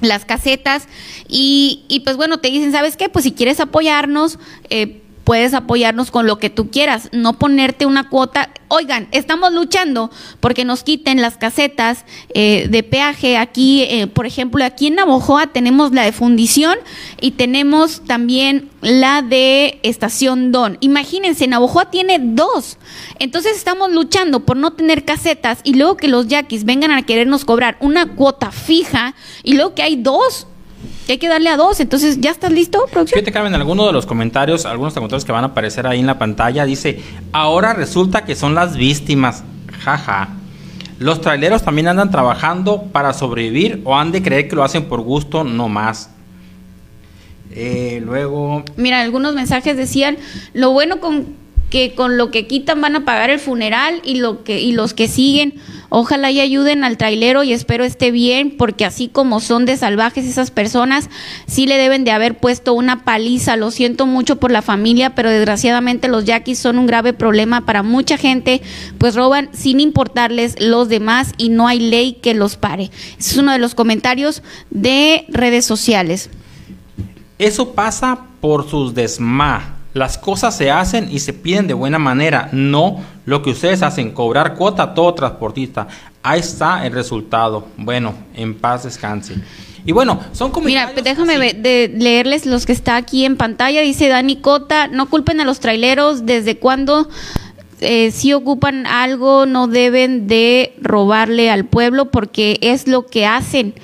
las casetas y, y, pues bueno, te dicen, ¿sabes qué? Pues si quieres apoyarnos, eh, puedes apoyarnos con lo que tú quieras, no ponerte una cuota. Oigan, estamos luchando porque nos quiten las casetas eh, de peaje. Aquí, eh, por ejemplo, aquí en Navojoa tenemos la de fundición y tenemos también la de estación Don. Imagínense, Navojoa tiene dos. Entonces estamos luchando por no tener casetas y luego que los yaquis vengan a querernos cobrar una cuota fija y luego que hay dos hay que darle a dos. Entonces, ¿ya estás listo, producción? Fíjate, Carmen, algunos de los comentarios, algunos comentarios que van a aparecer ahí en la pantalla, dice, ahora resulta que son las víctimas. Jaja. Los traileros también andan trabajando para sobrevivir o han de creer que lo hacen por gusto, no más. Eh, luego... Mira, algunos mensajes decían, lo bueno con que con lo que quitan van a pagar el funeral y lo que y los que siguen. Ojalá y ayuden al trailero y espero esté bien porque así como son de salvajes esas personas sí le deben de haber puesto una paliza. Lo siento mucho por la familia pero desgraciadamente los yaquis son un grave problema para mucha gente. Pues roban sin importarles los demás y no hay ley que los pare. Es uno de los comentarios de redes sociales. Eso pasa por sus desma las cosas se hacen y se piden de buena manera, no lo que ustedes hacen, cobrar cuota a todo transportista. Ahí está el resultado. Bueno, en paz descanse. Y bueno, son comentarios. Mira, déjame de leerles los que está aquí en pantalla. Dice Dani Cota, no culpen a los traileros, ¿desde cuándo eh, si ocupan algo no deben de robarle al pueblo porque es lo que hacen?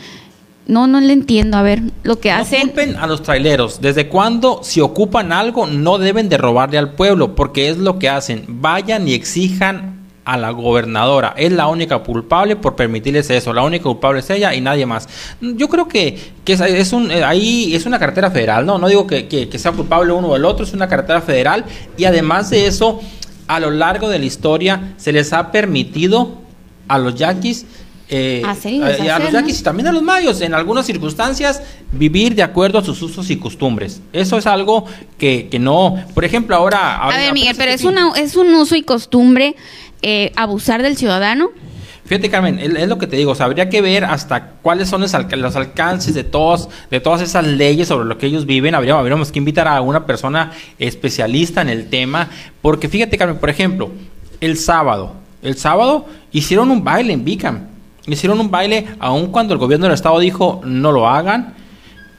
No, no le entiendo. A ver, lo que hacen. Culpen a los traileros. ¿Desde cuándo, si ocupan algo, no deben de robarle al pueblo? Porque es lo que hacen. Vayan y exijan a la gobernadora. Es la única culpable por permitirles eso. La única culpable es ella y nadie más. Yo creo que, que es, un, eh, ahí es una carretera federal, ¿no? No digo que, que sea culpable uno o el otro, es una carretera federal. Y además de eso, a lo largo de la historia se les ha permitido a los yaquis eh, a, los yaquis y también a los mayos, en algunas circunstancias, vivir de acuerdo a sus usos y costumbres. Eso es algo que, que no, por ejemplo, ahora... a ver, Miguel, pero es, una, es un uso y costumbre eh, abusar del ciudadano. Fíjate, Carmen, es, lo que te digo, habría que ver hasta cuáles son los, alcances de, todos, de todas esas leyes sobre lo que ellos viven. Habríamos, habríamos que invitar a una persona especialista en el tema, porque fíjate, Carmen, por ejemplo, el sábado, el sábado hicieron un baile en Bicam Hicieron un baile, aun cuando el gobierno del estado dijo no lo hagan,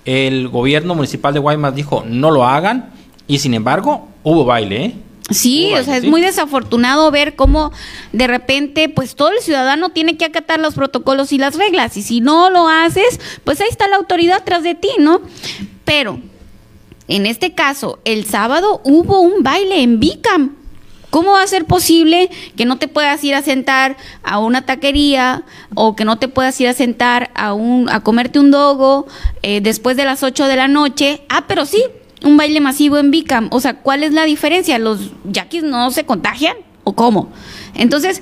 el gobierno municipal de Guaymas dijo no lo hagan, y sin embargo hubo baile, ¿eh? Sí, o sea, es muy desafortunado ver cómo de repente, pues todo el ciudadano tiene que acatar los protocolos y las reglas, y si no lo haces, pues ahí está la autoridad tras de ti, ¿no? Pero, en este caso, el sábado hubo un baile en Bicam. ¿Cómo va a ser posible que no te puedas ir a sentar a una taquería o que no te puedas ir a sentar a, un, a comerte un dogo eh, después de las 8 de la noche? Ah, pero sí, un baile masivo en Bicam. O sea, ¿cuál es la diferencia? ¿Los yaquis no se contagian o cómo? Entonces,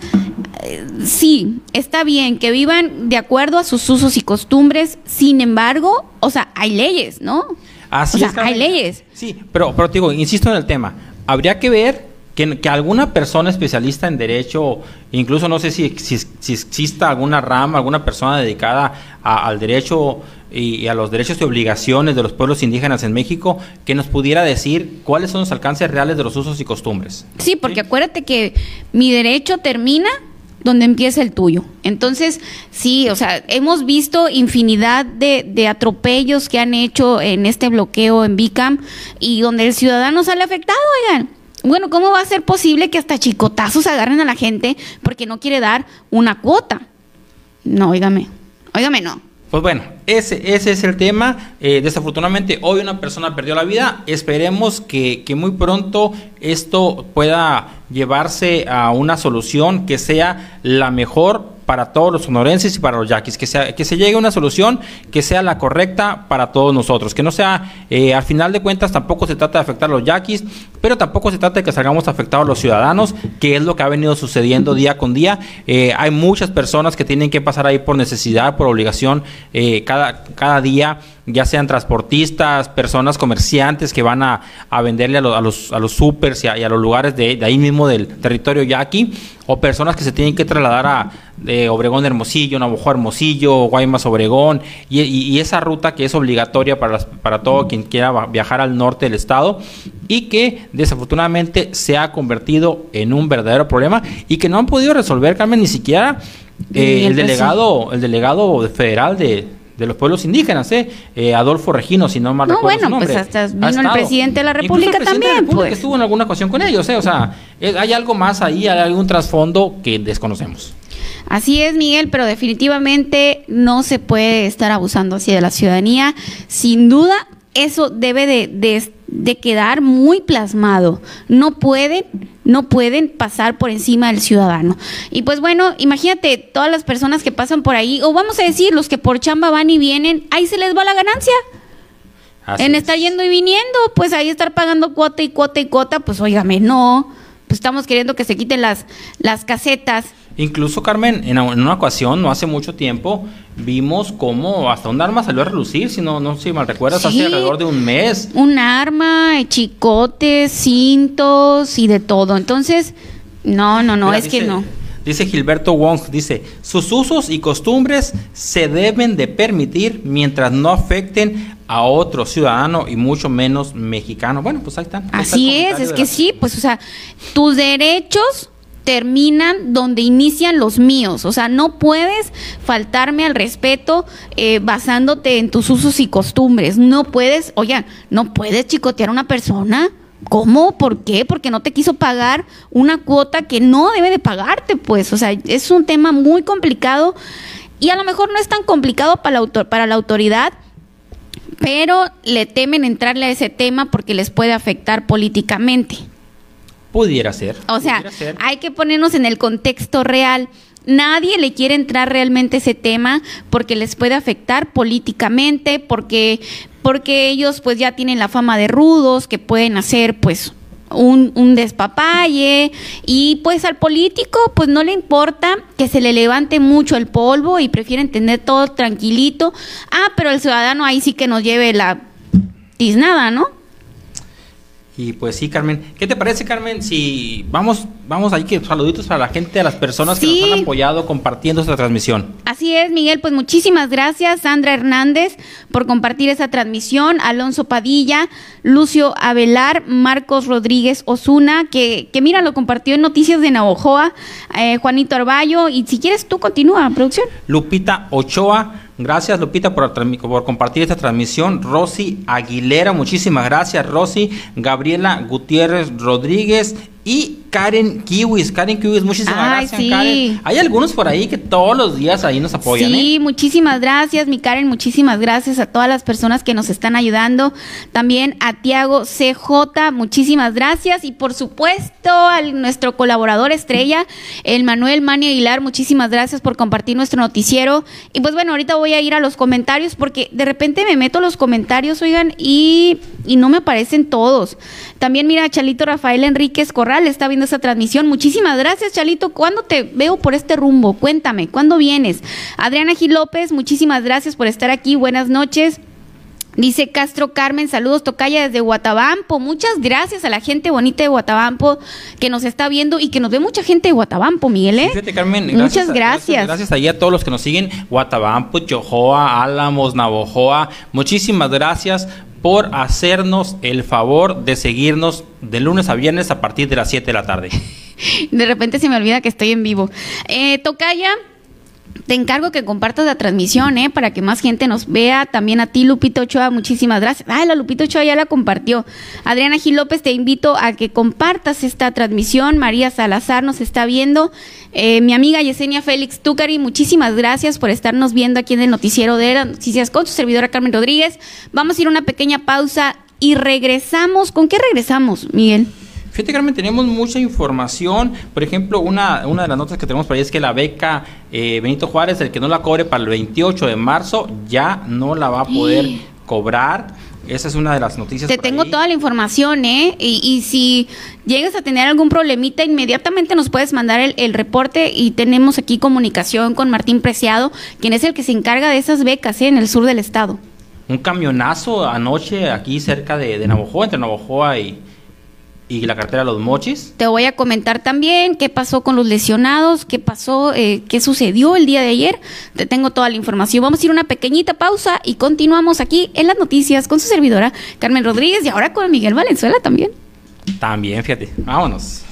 eh, sí, está bien que vivan de acuerdo a sus usos y costumbres, sin embargo, o sea, hay leyes, ¿no? Así o sea, hay leyes. Sí, pero, pero digo, insisto en el tema, habría que ver que, alguna persona especialista en derecho, incluso no sé si, si, exista alguna rama, alguna persona dedicada al derecho y, a los derechos y obligaciones de los pueblos indígenas en México, que nos pudiera decir cuáles son los alcances reales de los usos y costumbres. Sí, porque acuérdate que mi derecho termina donde empieza el tuyo. Entonces, sí, o sea, hemos visto infinidad de, de, atropellos que han hecho en este bloqueo en Bicam y donde el ciudadano sale afectado, oigan. Bueno, ¿cómo va a ser posible que hasta chicotazos agarren a la gente porque no quiere dar una cuota? No, óigame, óigame, no. Pues bueno, ese, ese es el tema. Eh, desafortunadamente hoy una persona perdió la vida. Esperemos que, que, muy pronto esto pueda llevarse a una solución que sea la mejor para todos los sonorenses y para los yaquis, que, sea, que se llegue a una solución que sea la correcta para todos nosotros, que no sea, eh, al final de cuentas tampoco se trata de afectar a los yaquis, pero tampoco se trata de que salgamos afectados los ciudadanos, que es lo que ha venido sucediendo día con día. Eh, hay muchas personas que tienen que pasar ahí por necesidad, por obligación, eh, cada, cada día ya sean transportistas, personas comerciantes que van a, venderle a, los, a los, a los supers y a, los lugares de, ahí mismo del territorio yaqui, o personas que se tienen que trasladar a de Obregón Hermosillo, Navajo Hermosillo, Guaymas Obregón, y, esa ruta que es obligatoria para, para todo quien quiera viajar al norte del estado y que desafortunadamente se ha convertido en un verdadero problema y que no han podido resolver, Carmen, ni siquiera eh, el delegado, el delegado federal de, de los pueblos indígenas, ¿eh? ¿eh? Adolfo Regino, si no mal no, bueno, pues hasta vino el presidente de la República también, pues. estuvo en alguna ocasión con ellos, ¿eh? O sea, hay algo más ahí, hay algún trasfondo que desconocemos. Así es, Miguel, pero definitivamente no se puede estar abusando así de la ciudadanía. Sin duda, eso debe de, de, de quedar muy plasmado. No pueden no pueden pasar por encima del ciudadano. Y pues bueno, imagínate todas las personas que pasan por ahí, o vamos a decir, los que por chamba van y vienen, ahí se les va la ganancia. en estar yendo y viniendo, pues ahí estar pagando cuota y cuota y cuota, pues óigame, no, pues estamos queriendo que se quiten las, las casetas Incluso, Carmen, en, una ocasión, no hace mucho tiempo, vimos cómo hasta un arma salió a relucir, si no, no si mal recuerdas, hace alrededor de un mes. Un arma, chicotes, cintos y de todo. Entonces, no, no, no, es que no. Dice Gilberto Wong, dice, sus usos y costumbres se deben de permitir mientras no afecten a otro ciudadano y mucho menos mexicano. Bueno, pues ahí están. Así es, es que sí, pues o sea, tus derechos terminan donde inician los míos. O sea, no puedes faltarme al respeto eh, basándote en tus usos y costumbres. No puedes, oigan, no puedes chicotear a una persona. ¿Cómo? ¿Por qué? Porque no te quiso pagar una cuota que no debe de pagarte, pues. O sea, es un tema muy complicado y a lo mejor no es tan complicado para la, para la autoridad, pero le temen entrarle a ese tema porque les puede afectar políticamente. Pudiera ser. O sea, hay que ponernos en el contexto real. Nadie le quiere entrar realmente ese tema porque les puede afectar políticamente, porque, porque ellos pues ya tienen la fama de rudos, que pueden hacer pues un, un, despapalle y pues al político pues no le importa que se le levante mucho el polvo y prefieren tener todo tranquilito. Ah, pero el ciudadano ahí sí que nos lleve la tiznada, ¿no? Y pues sí, Carmen. ¿Qué te parece, Carmen? Si vamos, vamos ahí que saluditos para la gente, a las personas que nos han apoyado compartiendo esta transmisión. Así es, Miguel. Pues muchísimas gracias, Sandra Hernández, por compartir esta transmisión. Alonso Padilla, Lucio Avelar, Marcos Rodríguez Osuna, que, que mira, lo compartió en Noticias de Navojoa, eh, Juanito Arballo. Y si quieres, tú continúa, producción. Lupita Ochoa. Gracias, Lupita, por, compartir esta transmisión. Rosy Aguilera, muchísimas gracias, Rosy. Gabriela Gutiérrez Rodríguez y Karen Kiwis. Karen Kiwis, muchísimas gracias, Karen. Hay algunos por ahí que todos los días ahí nos apoyan. Sí, ¿eh? muchísimas gracias, mi Karen. Muchísimas gracias a todas las personas que nos están ayudando. También a Tiago CJ, muchísimas gracias. Y por supuesto, a nuestro colaborador estrella, el Manuel Mani Aguilar, muchísimas gracias por compartir nuestro noticiero. Y pues bueno, ahorita voy a ir a los comentarios porque de repente me meto los comentarios, oigan, y, y no me aparecen todos. También mira, Chalito Rafael Enríquez Corral está viendo esa transmisión. Muchísimas gracias, Chalito. ¿Cuándo te veo por este rumbo? Cuéntame, ¿cuándo vienes? Adriana Gil López, muchísimas gracias por estar aquí. Buenas noches. Dice Castro Carmen, saludos Tocaya desde Guatabampo. Muchas gracias a la gente bonita de Guatabampo que nos está viendo y que nos ve mucha gente de Guatabampo, Miguel. ¿eh? Carmen, Muchas gracias. Gracias, ahí a todos los que nos siguen. Guatabampo, Chojoa, Álamos, Navojoa. Muchísimas gracias por hacernos el favor de seguirnos de lunes a viernes a partir de las 7 de la tarde. [laughs] de repente se me olvida que estoy en vivo. Eh, Tocaya, te encargo que compartas la transmisión, ¿eh? Para que más gente nos vea. También a ti, Lupito Ochoa, muchísimas gracias. Ah, la Lupito Ochoa ya la compartió. Adriana Gil López, te invito a que compartas esta transmisión. María Salazar nos está viendo. Eh, mi amiga Yesenia Félix Tucari, muchísimas gracias por estarnos viendo aquí en el noticiero de noticias con su servidora Carmen Rodríguez. Vamos a ir a una pequeña pausa y regresamos. ¿Con qué regresamos, Miguel? Fíjate, Carmen, tenemos mucha información. Por ejemplo, una, una de las notas que tenemos por ahí es que la beca eh, Benito Juárez, el que no la cobre para el 28 de marzo, ya no la va a poder cobrar. Esa es una de las noticias. Te tengo toda la información, ¿eh? Y, si llegas a tener algún problemita, inmediatamente nos puedes mandar el, el, reporte y tenemos aquí comunicación con Martín Preciado, quien es el que se encarga de esas becas ¿eh? en el sur del estado. Un camionazo anoche aquí cerca de, de Navojoa, entre Navojoa y, y la cartera de los mochis. Te voy a comentar también qué pasó con los lesionados, qué pasó, eh, qué sucedió el día de ayer. Te tengo toda la información. Vamos a ir a una pequeñita pausa y continuamos aquí en las noticias con su servidora Carmen Rodríguez y ahora con Miguel Valenzuela también. También, fíjate. Vámonos.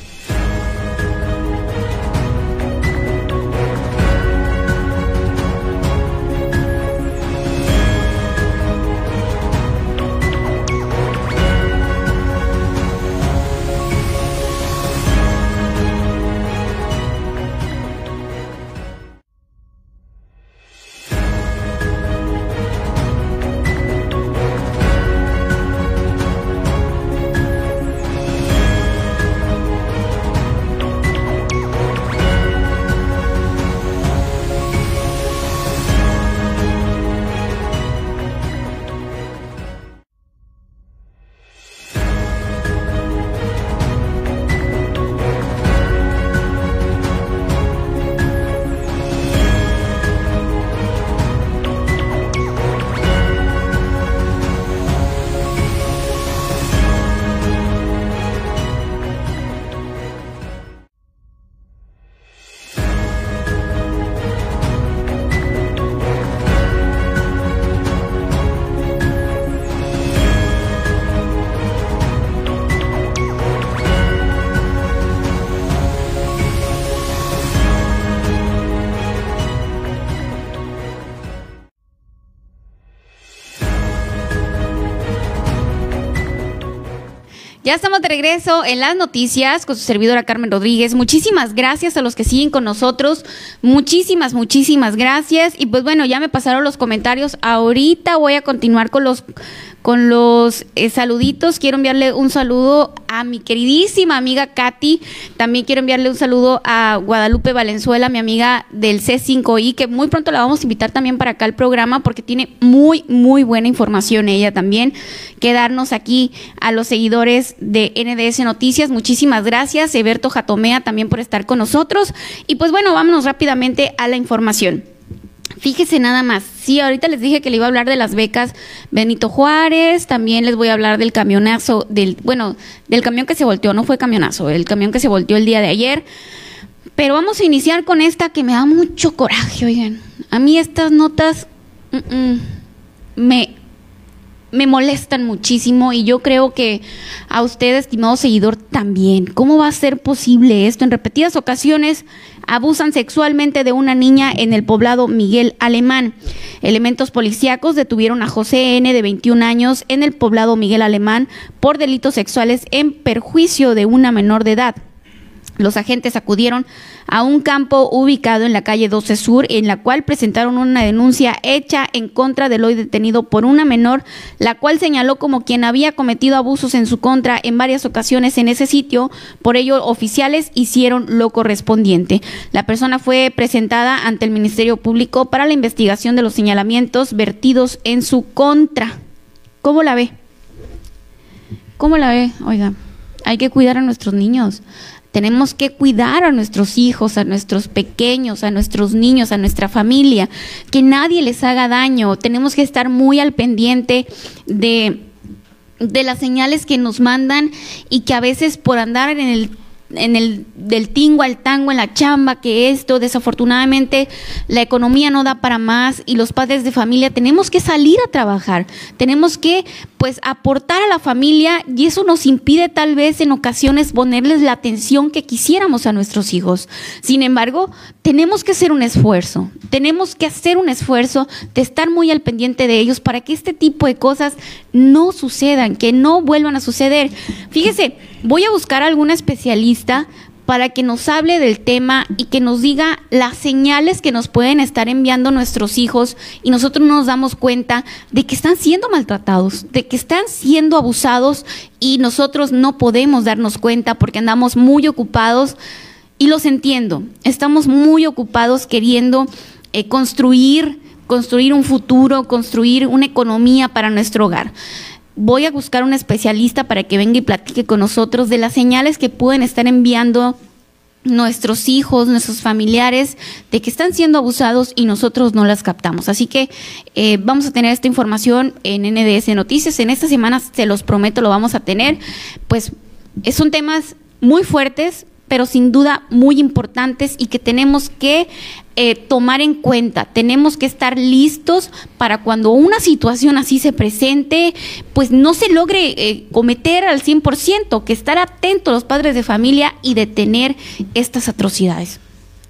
Ya estamos de regreso en las noticias con su servidora Carmen Rodríguez. Muchísimas gracias a los que siguen con nosotros. Muchísimas, muchísimas gracias. Y pues bueno, ya me pasaron los comentarios. Ahorita voy a continuar con los con los eh, saluditos. Quiero enviarle un saludo a mi queridísima amiga Katy. También quiero enviarle un saludo a Guadalupe Valenzuela, mi amiga del C5I, que muy pronto la vamos a invitar también para acá al programa porque tiene muy, muy buena información ella también. Quedarnos aquí a los seguidores de NDS Noticias. Muchísimas gracias, Eberto Jatomea, también por estar con nosotros. Y pues bueno, vámonos rápidamente a la información. Fíjese nada más, sí, ahorita les dije que le iba a hablar de las becas Benito Juárez, también les voy a hablar del camionazo, del, bueno, del camión que se volteó, no fue camionazo, el camión que se volteó el día de ayer. Pero vamos a iniciar con esta que me da mucho coraje, oigan. A mí estas notas me me molestan muchísimo y yo creo que a usted, estimado seguidor, también. ¿Cómo va a ser posible esto? En repetidas ocasiones abusan sexualmente de una niña en el poblado Miguel Alemán. Elementos policíacos detuvieron a José N. de 21 años en el poblado Miguel Alemán por delitos sexuales en perjuicio de una menor de edad. Los agentes acudieron a un campo ubicado en la calle 12 Sur, en la cual presentaron una denuncia hecha en contra del hoy detenido por una menor, la cual señaló como quien había cometido abusos en su contra en varias ocasiones en ese sitio. Por ello, oficiales hicieron lo correspondiente. La persona fue presentada ante el Ministerio Público para la investigación de los señalamientos vertidos en su contra. ¿Cómo la ve? ¿Cómo la ve? Oiga, hay que cuidar a nuestros niños. Tenemos que cuidar a nuestros hijos, a nuestros pequeños, a nuestros niños, a nuestra familia, que nadie les haga daño. Tenemos que estar muy al pendiente de, de las señales que nos mandan y que a veces por andar en el en el del tingo al tango en la chamba que esto desafortunadamente la economía no da para más y los padres de familia tenemos que salir a trabajar tenemos que pues aportar a la familia y eso nos impide tal vez en ocasiones ponerles la atención que quisiéramos a nuestros hijos. Sin embargo tenemos que hacer un esfuerzo tenemos que hacer un esfuerzo de estar muy al pendiente de ellos para que este tipo de cosas no sucedan que no vuelvan a suceder. Fíjese voy a buscar a alguna especialista para que nos hable del tema y que nos diga las señales que nos pueden estar enviando nuestros hijos y nosotros no nos damos cuenta de que están siendo maltratados, de que están siendo abusados y nosotros no podemos darnos cuenta porque andamos muy ocupados. Y los entiendo, estamos muy ocupados queriendo eh, construir, construir un futuro, construir una economía para nuestro hogar voy a buscar un especialista para que venga y platique con nosotros de las señales que pueden estar enviando nuestros hijos, nuestros familiares, de que están siendo abusados y nosotros no las captamos. Así que eh, vamos a tener esta información en NDS Noticias. En esta semana, se los prometo, lo vamos a tener. Pues son temas muy fuertes, pero sin duda muy importantes y que tenemos que eh, tomar en cuenta. Tenemos que estar listos para cuando una situación así se presente, pues no se logre eh, cometer al 100%, que estar atentos los padres de familia y detener estas atrocidades.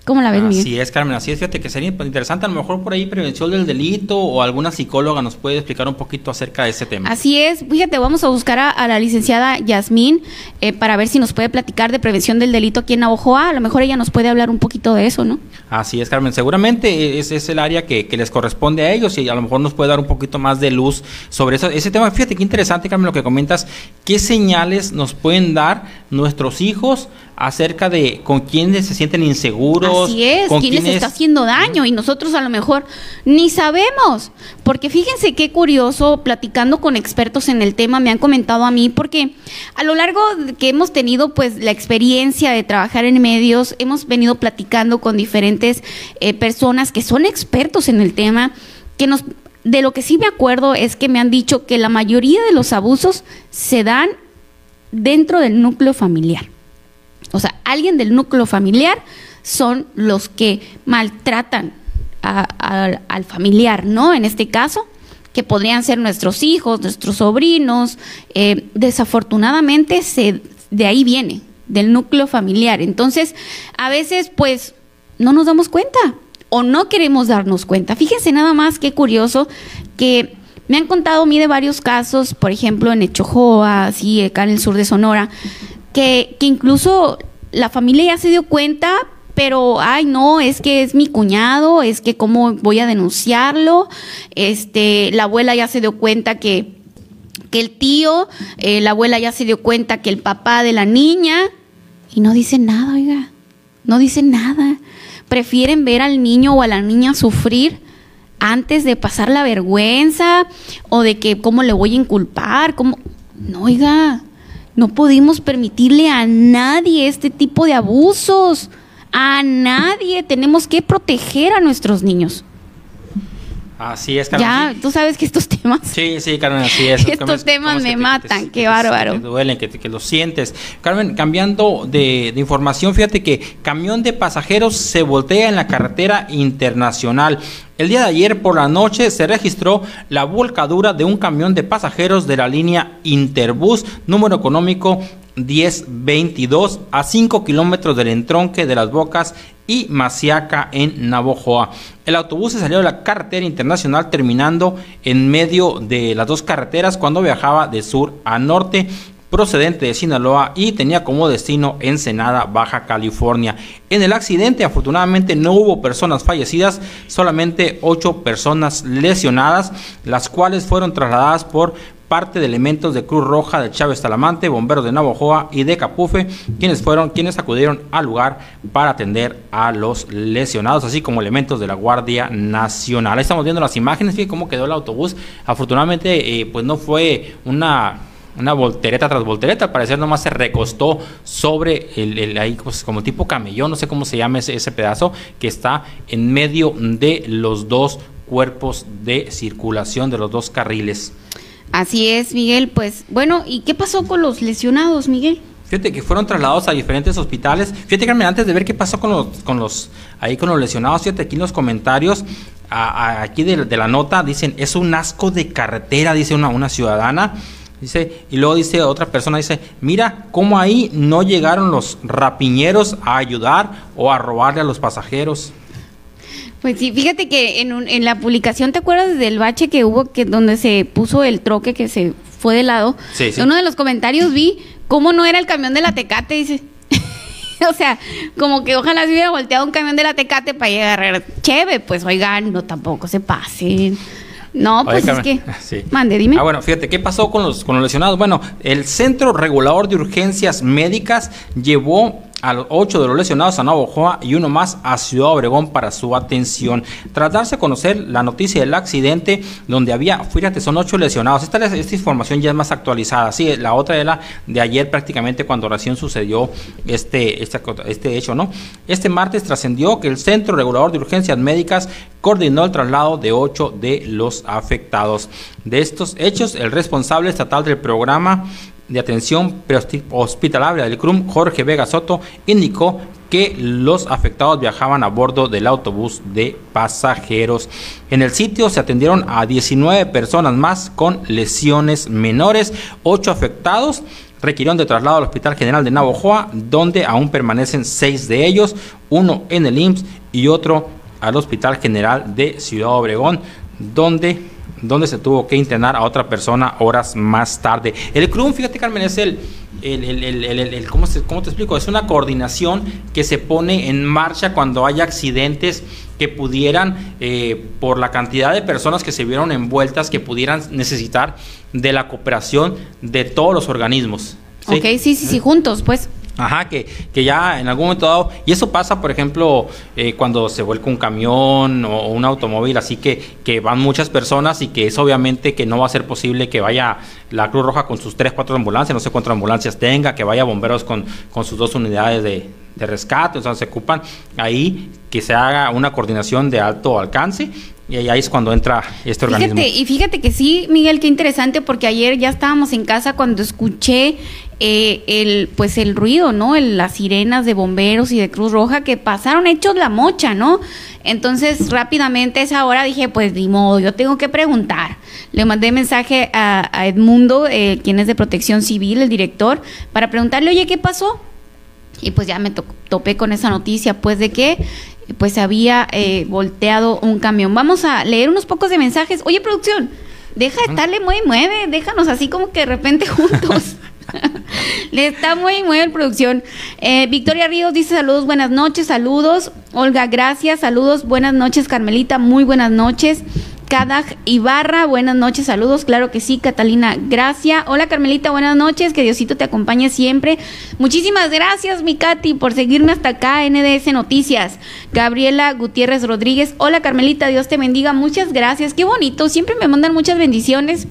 ¿Cómo la ves, Miguel? Así es, Carmen, así es. Fíjate que sería interesante, a lo mejor por ahí prevención del delito o alguna psicóloga nos puede explicar un poquito acerca de ese tema. Así es. Fíjate, vamos a buscar a, la licenciada Yasmín eh, para ver si nos puede platicar de prevención del delito aquí en Navojoa. A lo mejor ella nos puede hablar un poquito de eso, ¿no? Así es, Carmen. Seguramente ese es el área que, les corresponde a ellos y a lo mejor nos puede dar un poquito más de luz sobre eso, ese tema. Fíjate qué interesante, Carmen, lo que comentas. ¿Qué señales nos pueden dar nuestros hijos acerca de con quiénes se sienten inseguros. Así es, con quiénes está haciendo daño y nosotros a lo mejor ni sabemos. Porque fíjense qué curioso, platicando con expertos en el tema, me han comentado a mí, porque a lo largo que hemos tenido pues la experiencia de trabajar en medios, hemos venido platicando con diferentes eh, personas que son expertos en el tema, que nos... De lo que sí me acuerdo es que me han dicho que la mayoría de los abusos se dan dentro del núcleo familiar. O sea, alguien del núcleo familiar son los que maltratan al familiar, ¿no? En este caso, que podrían ser nuestros hijos, nuestros sobrinos. Eh, desafortunadamente, se, de ahí viene, del núcleo familiar. Entonces, a veces, pues, no nos damos cuenta o no queremos darnos cuenta. Fíjense nada más qué curioso que me han contado a mí de varios casos, por ejemplo, en Echojoa, así acá en el sur de Sonora, que, incluso la familia ya se dio cuenta, pero ay no, es que es mi cuñado, es que cómo voy a denunciarlo, este, la abuela ya se dio cuenta que, que el tío, eh, la abuela ya se dio cuenta que el papá de la niña, y no dicen nada, oiga, no dicen nada, prefieren ver al niño o a la niña sufrir antes de pasar la vergüenza o de que cómo le voy a inculpar, cómo, no, oiga, no podemos permitirle a nadie este tipo de abusos. A nadie. Tenemos que proteger a nuestros niños. Así es, Carmen. Ya, tú sabes que estos temas. Sí, sí, Carmen, así es. [laughs] estos temas me matan, qué bárbaro. Que te duelen, que, que, lo sientes. Carmen, cambiando de, de, información, fíjate que camión de pasajeros se voltea en la carretera internacional. El día de ayer por la noche se registró la volcadura de un camión de pasajeros de la línea Interbus, número económico 1022, a 5 kilómetros del entronque de las Bocas y Maciaca en Navojoa. El autobús se salió de la carretera internacional terminando en medio de las dos carreteras cuando viajaba de sur a norte procedente de Sinaloa y tenía como destino Ensenada, Baja California. En el accidente afortunadamente no hubo personas fallecidas, solamente ocho personas lesionadas, las cuales fueron trasladadas por parte de elementos de Cruz Roja de Chávez Talamante, bomberos de Navojoa y de Capufe, quienes fueron quienes acudieron al lugar para atender a los lesionados, así como elementos de la Guardia Nacional. Estamos viendo las imágenes, fíjense cómo quedó el autobús. Afortunadamente, eh, pues no fue una una voltereta tras voltereta, al parecer nomás se recostó sobre el, ahí pues, como tipo camellón, no sé cómo se llama ese, ese, pedazo, que está en medio de los dos cuerpos de circulación, de los dos carriles. Así es, Miguel, pues bueno, ¿y qué pasó con los lesionados, Miguel? Fíjate que fueron trasladados a diferentes hospitales. Fíjate, Carmen, antes de ver qué pasó con los, con los, ahí con los lesionados, fíjate aquí en los comentarios, aquí de, de, la nota, dicen, es un asco de carretera, dice una, una ciudadana. Dice, y luego dice otra persona, dice, mira cómo ahí no llegaron los rapiñeros a ayudar o a robarle a los pasajeros. Pues sí, fíjate que en, en la publicación, ¿te acuerdas del bache que hubo que donde se puso el troque que se fue de lado? Sí, sí. En uno de los comentarios vi cómo no era el camión de la Tecate, dice. [laughs] o sea, como que ojalá se hubiera volteado un camión de la Tecate para llegar a Cheve, pues oigan, no tampoco se pasen. No, pues es que. [laughs] Sí. Mande, dime. Ah, bueno, fíjate, ¿qué pasó con los, con los lesionados? Bueno, el Centro Regulador de Urgencias Médicas llevó a los ocho de los lesionados a Navojoa y uno más a Ciudad Obregón para su atención. Tras darse a conocer la noticia del accidente donde había, fíjate, son ocho lesionados. Esta, esta información ya es más actualizada. Sí, la otra era de ayer prácticamente cuando recién sucedió este, este, este hecho, ¿no? Este martes trascendió que el Centro Regulador de Urgencias Médicas coordinó el traslado de ocho de los afectados. De estos hechos, el responsable estatal del programa de atención hospitalaria del CRUM, Jorge Vega Soto, indicó que los afectados viajaban a bordo del autobús de pasajeros. En el sitio se atendieron a 19 personas más con lesiones menores, 8 afectados requirieron de traslado al Hospital General de Navojoa, donde aún permanecen 6 de ellos, uno en el IMSS y otro al Hospital General de Ciudad Obregón, donde donde se tuvo que internar a otra persona horas más tarde. El CRUM, fíjate Carmen, es el, el, ¿cómo, te explico? Es una coordinación que se pone en marcha cuando hay accidentes que pudieran, eh, por la cantidad de personas que se vieron envueltas, que pudieran necesitar de la cooperación de todos los organismos. ¿sí? Ok, sí, sí, sí, juntos, pues. Ajá, que, que ya en algún momento dado, y eso pasa, por ejemplo, eh, cuando se vuelca un camión o, un automóvil, así que, que van muchas personas y que es obviamente que no va a ser posible que vaya la Cruz Roja con sus tres, cuatro ambulancias, no sé cuántas ambulancias tenga, que vaya bomberos con, con sus dos unidades de, de rescate, o sea, se ocupan ahí que se haga una coordinación de alto alcance y ahí es cuando entra este organismo. y fíjate que sí, Miguel, qué interesante, porque ayer ya estábamos en casa cuando escuché eh, el, pues el ruido, ¿no? las sirenas de bomberos y de Cruz Roja que pasaron hechos la mocha, ¿no? Entonces, rápidamente a esa hora dije, pues ni modo, yo tengo que preguntar. Le mandé mensaje a, Edmundo, eh, quien es de Protección Civil, el director, para preguntarle, oye, ¿qué pasó? Y pues ya me topé con esa noticia, pues de que pues se había eh, volteado un camión. Vamos a leer unos pocos de mensajes. Oye, producción, deja de estarle muy mueve, déjanos así como que de repente juntos. [laughs] Le está muy muy en producción. Eh, Victoria Ríos dice saludos, buenas noches, saludos. Olga, gracias, saludos, buenas noches, Carmelita, muy buenas noches. Kadag Ibarra, buenas noches, saludos, claro que sí, Catalina, gracias. Hola Carmelita, buenas noches, que Diosito te acompañe siempre. Muchísimas gracias, mi Katy, por seguirme hasta acá, NDS Noticias. Gabriela Gutiérrez Rodríguez, hola Carmelita, Dios te bendiga, muchas gracias, qué bonito, siempre me mandan muchas bendiciones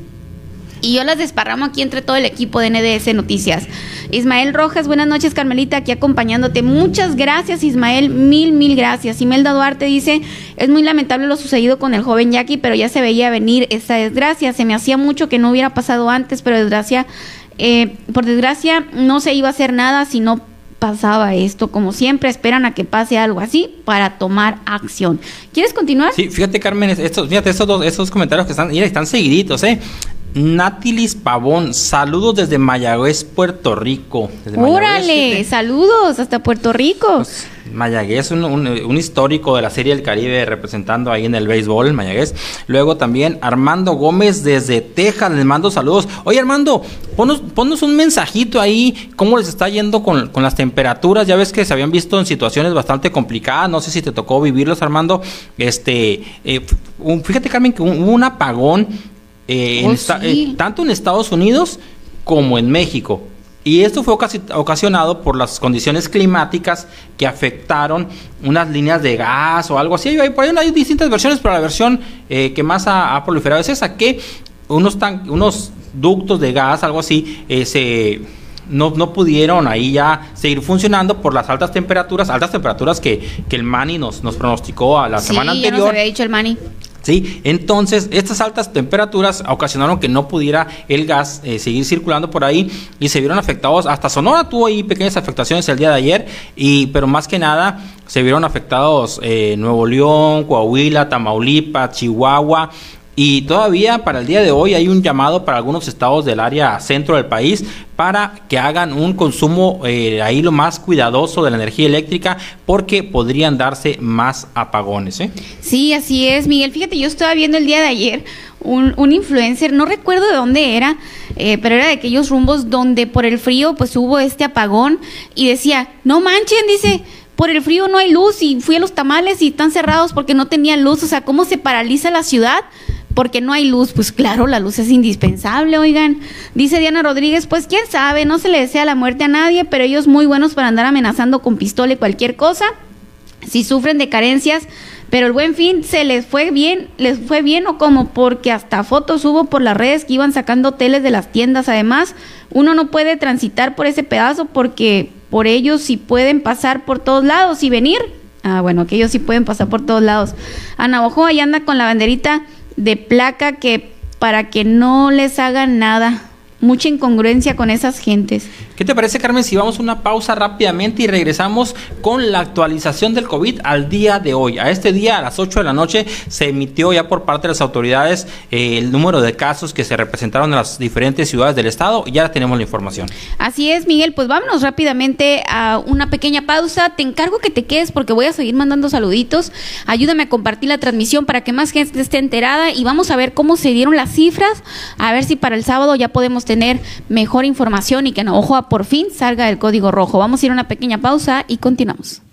y yo las desparramo aquí entre todo el equipo de NDS Noticias. Ismael Rojas, buenas noches Carmelita, aquí acompañándote. Muchas gracias Ismael, mil, mil gracias. Imelda Duarte dice, es muy lamentable lo sucedido con el joven Jackie, pero ya se veía venir esta desgracia. Se me hacía mucho que no hubiera pasado antes, pero desgracia, eh, por desgracia no se iba a hacer nada si no pasaba esto. Como siempre, esperan a que pase algo así para tomar acción. ¿Quieres continuar? Sí, fíjate, Carmen, estos, fíjate, estos dos, estos comentarios que están, mira, están seguiditos, ¿eh? Natilis Pavón, saludos desde Mayagüez, Puerto Rico. Órale, saludos hasta Puerto Rico. Pues, Mayagüez, un, un, histórico de la Serie del Caribe representando ahí en el béisbol, Mayagüez. Luego también Armando Gómez desde Texas, les mando saludos. Oye Armando, ponnos, un mensajito ahí, cómo les está yendo con, las temperaturas. Ya ves que se habían visto en situaciones bastante complicadas, no sé si te tocó vivirlos Armando. Este, eh, fíjate Carmen que hubo un apagón eh, oh, eh, tanto en Estados Unidos como en México. Y esto fue ocasionado por las condiciones climáticas que afectaron unas líneas de gas o algo así. Por ahí hay distintas versiones, pero la versión eh, que más ha, proliferado es esa, que unos, unos ductos de gas, algo así, se... No, no, pudieron ahí ya seguir funcionando por las altas temperaturas, altas temperaturas que, que el Mani nos, nos pronosticó a la semana anterior. Ya había dicho el Mani. ¿Sí? Entonces, estas altas temperaturas ocasionaron que no pudiera el gas eh, seguir circulando por ahí y se vieron afectados, hasta Sonora tuvo ahí pequeñas afectaciones el día de ayer, y, pero más que nada se vieron afectados eh, Nuevo León, Coahuila, Tamaulipas, Chihuahua, y todavía para el día de hoy hay un llamado para algunos estados del área centro del país para que hagan un consumo eh, ahí lo más cuidadoso de la energía eléctrica porque podrían darse más apagones. ¿eh? Sí, así es, Miguel. Fíjate, yo estaba viendo el día de ayer un, un influencer, no recuerdo de dónde era, eh, pero era de aquellos rumbos donde por el frío pues hubo este apagón y decía, no manchen, dice, por el frío no hay luz y fui a los tamales y están cerrados porque no tenían luz, o sea, ¿cómo se paraliza la ciudad? Porque no hay luz, pues claro, la luz es indispensable, oigan. Dice Diana Rodríguez, pues quién sabe, no se le desea la muerte a nadie, pero ellos muy buenos para andar amenazando con pistola y cualquier cosa. Si sufren de carencias, pero el buen fin se les fue bien, les fue bien o como porque hasta fotos hubo por las redes que iban sacando teles de las tiendas. Además, uno no puede transitar por ese pedazo porque por ellos sí pueden pasar por todos lados y venir. Ah, bueno, que ellos sí pueden pasar por todos lados. Ana Ojo ahí anda con la banderita de placa que para que no les hagan nada. Mucha incongruencia con esas gentes. ¿Qué te parece, Carmen, si vamos a una pausa rápidamente y regresamos con la actualización del COVID al día de hoy? A este día, a las 8 de la noche, se emitió ya por parte de las autoridades eh, el número de casos que se representaron en las diferentes ciudades del estado y ya tenemos la información. Así es, Miguel, pues vámonos rápidamente a una pequeña pausa. Te encargo que te quedes porque voy a seguir mandando saluditos. Ayúdame a compartir la transmisión para que más gente esté enterada y vamos a ver cómo se dieron las cifras, a ver si para el sábado ya podemos tener mejor información y que no, ojo, por fin salga el código rojo. Vamos a ir a una pequeña pausa y continuamos.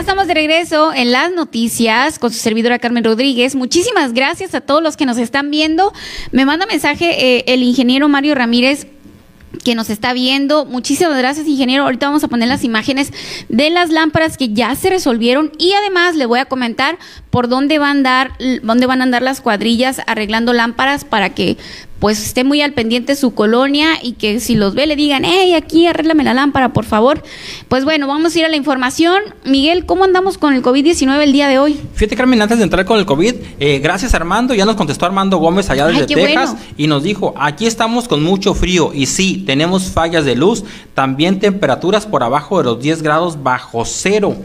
Estamos de regreso en las noticias con su servidora Carmen Rodríguez. Muchísimas gracias a todos los que nos están viendo. Me manda mensaje eh, el ingeniero Mario Ramírez que nos está viendo. Muchísimas gracias, ingeniero. Ahorita vamos a poner las imágenes de las lámparas que ya se resolvieron y además le voy a comentar por dónde van a andar, dónde van a andar las cuadrillas arreglando lámparas para que pues esté muy al pendiente su colonia y que si los ve le digan, hey, aquí arréglame la lámpara, por favor. Pues bueno, vamos a ir a la información. Miguel, ¿cómo andamos con el COVID-19 el día de hoy? Fíjate, Carmen, antes de entrar con el COVID, eh, gracias Armando, ya nos contestó Armando Gómez allá desde Texas bueno. y nos dijo, aquí estamos con mucho frío y sí, tenemos fallas de luz, también temperaturas por abajo de los 10 grados bajo cero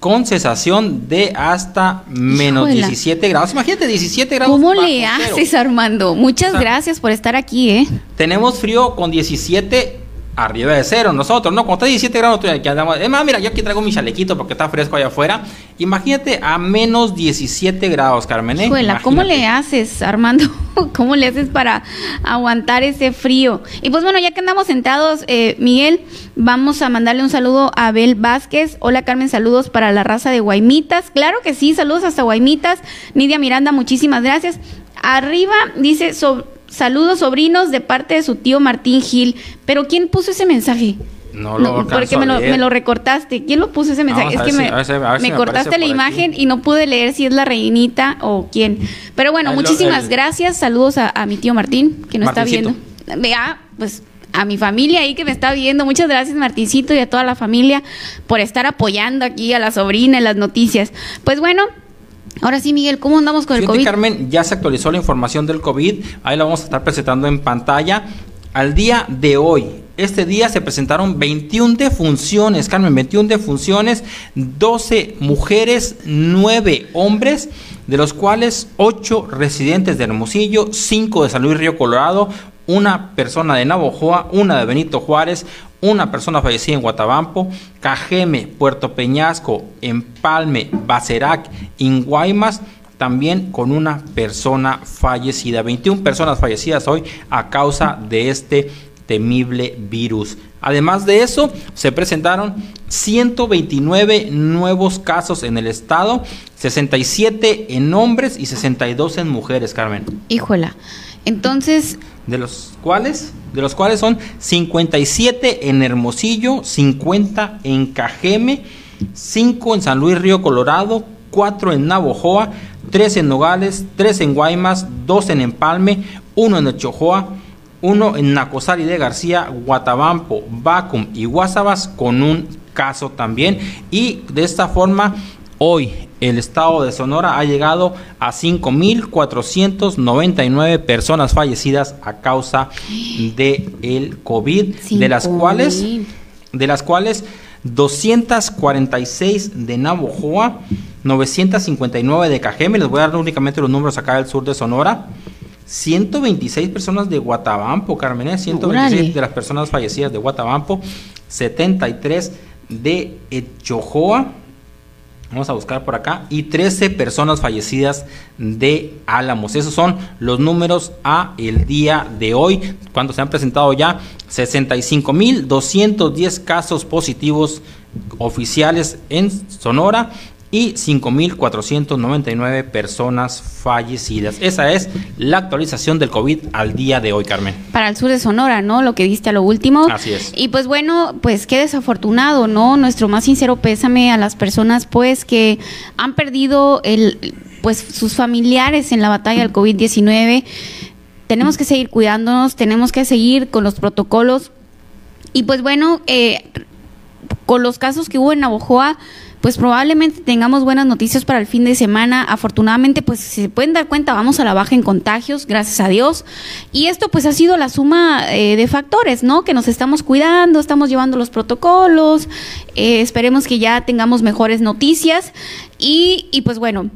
con sensación de hasta menos Híjola. 17 grados. Imagínate, 17 grados. ¿Cómo le haces, Armando? Muchas o sea, gracias por estar aquí, ¿eh? Tenemos frío con 17 arriba de cero nosotros, ¿no? Cuando está 17 grados, aquí andamos. Es más, mira, yo aquí traigo mi chalequito porque está fresco allá afuera. Imagínate a menos 17 grados, Carmen. ¿eh? Escuela, ¿cómo le haces, Armando? [laughs] ¿Cómo le haces para aguantar ese frío? Y pues bueno, ya que andamos sentados, eh, Miguel, vamos a mandarle un saludo a Abel Vázquez. Hola, Carmen, saludos para la raza de Guaymitas. Claro que sí, saludos hasta Guaymitas. Nidia Miranda, muchísimas gracias. Arriba dice sobre Saludos sobrinos de parte de su tío Martín Gil. Pero ¿quién puso ese mensaje? No lo no, Porque me lo, me lo, recortaste. ¿Quién lo puso ese mensaje? es que si, me, a ver, a ver me, si me cortaste la imagen aquí. y no pude leer si es la reinita o quién. Pero bueno, el, muchísimas el, gracias. Saludos a, a, mi tío Martín, que nos Martincito. está viendo. Vea, pues a mi familia ahí que me está viendo. Muchas gracias, Martincito, y a toda la familia por estar apoyando aquí a la sobrina en las noticias. Pues bueno, Ahora sí, Miguel, ¿cómo andamos con el COVID? Carmen, ya se actualizó la información del COVID. Ahí la vamos a estar presentando en pantalla. Al día de hoy, este día se presentaron 21 defunciones, Carmen, 21 defunciones, 12 mujeres, 9 hombres, de los cuales 8 residentes de Hermosillo, 5 de San Luis Río Colorado, una persona de Navojoa, una de Benito Juárez, una persona fallecida en Guatabampo, Cajeme, Puerto Peñasco, Empalme, Bacerac, Inguaymas, también con una persona fallecida. 21 personas fallecidas hoy a causa de este temible virus. Además de eso, se presentaron 129 nuevos casos en el estado, 67 en hombres y 62 en mujeres, Carmen. Híjola. Entonces, de los cuales de los cuales son 57 en Hermosillo, 50 en Cajeme, 5 en San Luis Río Colorado, 4 en Navojoa, 3 en Nogales, 3 en Guaymas, 2 en Empalme, 1 en Ochojoa, 1 en Nacosari de García, Guatabampo, Bacum y Guasabas con un caso también. Y de esta forma hoy el estado de Sonora ha llegado a 5.499 personas fallecidas a causa de el COVID, de las cuales de las cuales 246 de Navojoa, 959 de Cajeme, les voy a dar únicamente los números acá del sur de Sonora. 126 personas de Guatabampo, Carmen, 126 ¿eh? de las personas fallecidas de Guatabampo, 73 de Echojoa, Vamos a buscar por acá. Y 13 personas fallecidas de Álamos. Esos son los números a el día de hoy. Cuando se han presentado ya 65.210 casos positivos oficiales en Sonora y 5.499 personas fallecidas. Esa es la actualización del COVID al día de hoy, Carmen. Para el sur de Sonora, ¿no? Lo que diste a lo último. Así es. Y pues bueno, pues qué desafortunado, ¿no? Nuestro más sincero pésame a las personas, pues, que han perdido el, pues, sus familiares en la batalla del COVID-19. Tenemos que seguir cuidándonos, tenemos que seguir con los protocolos. Y pues bueno, eh, con los casos que hubo en Navojoa, pues probablemente tengamos buenas noticias para el fin de semana. Afortunadamente, pues si se pueden dar cuenta, vamos a la baja en contagios, gracias a Dios. Y esto pues ha sido la suma eh, de factores, ¿no? Que nos estamos cuidando, estamos llevando los protocolos, eh, esperemos que ya tengamos mejores noticias. Y, y pues bueno,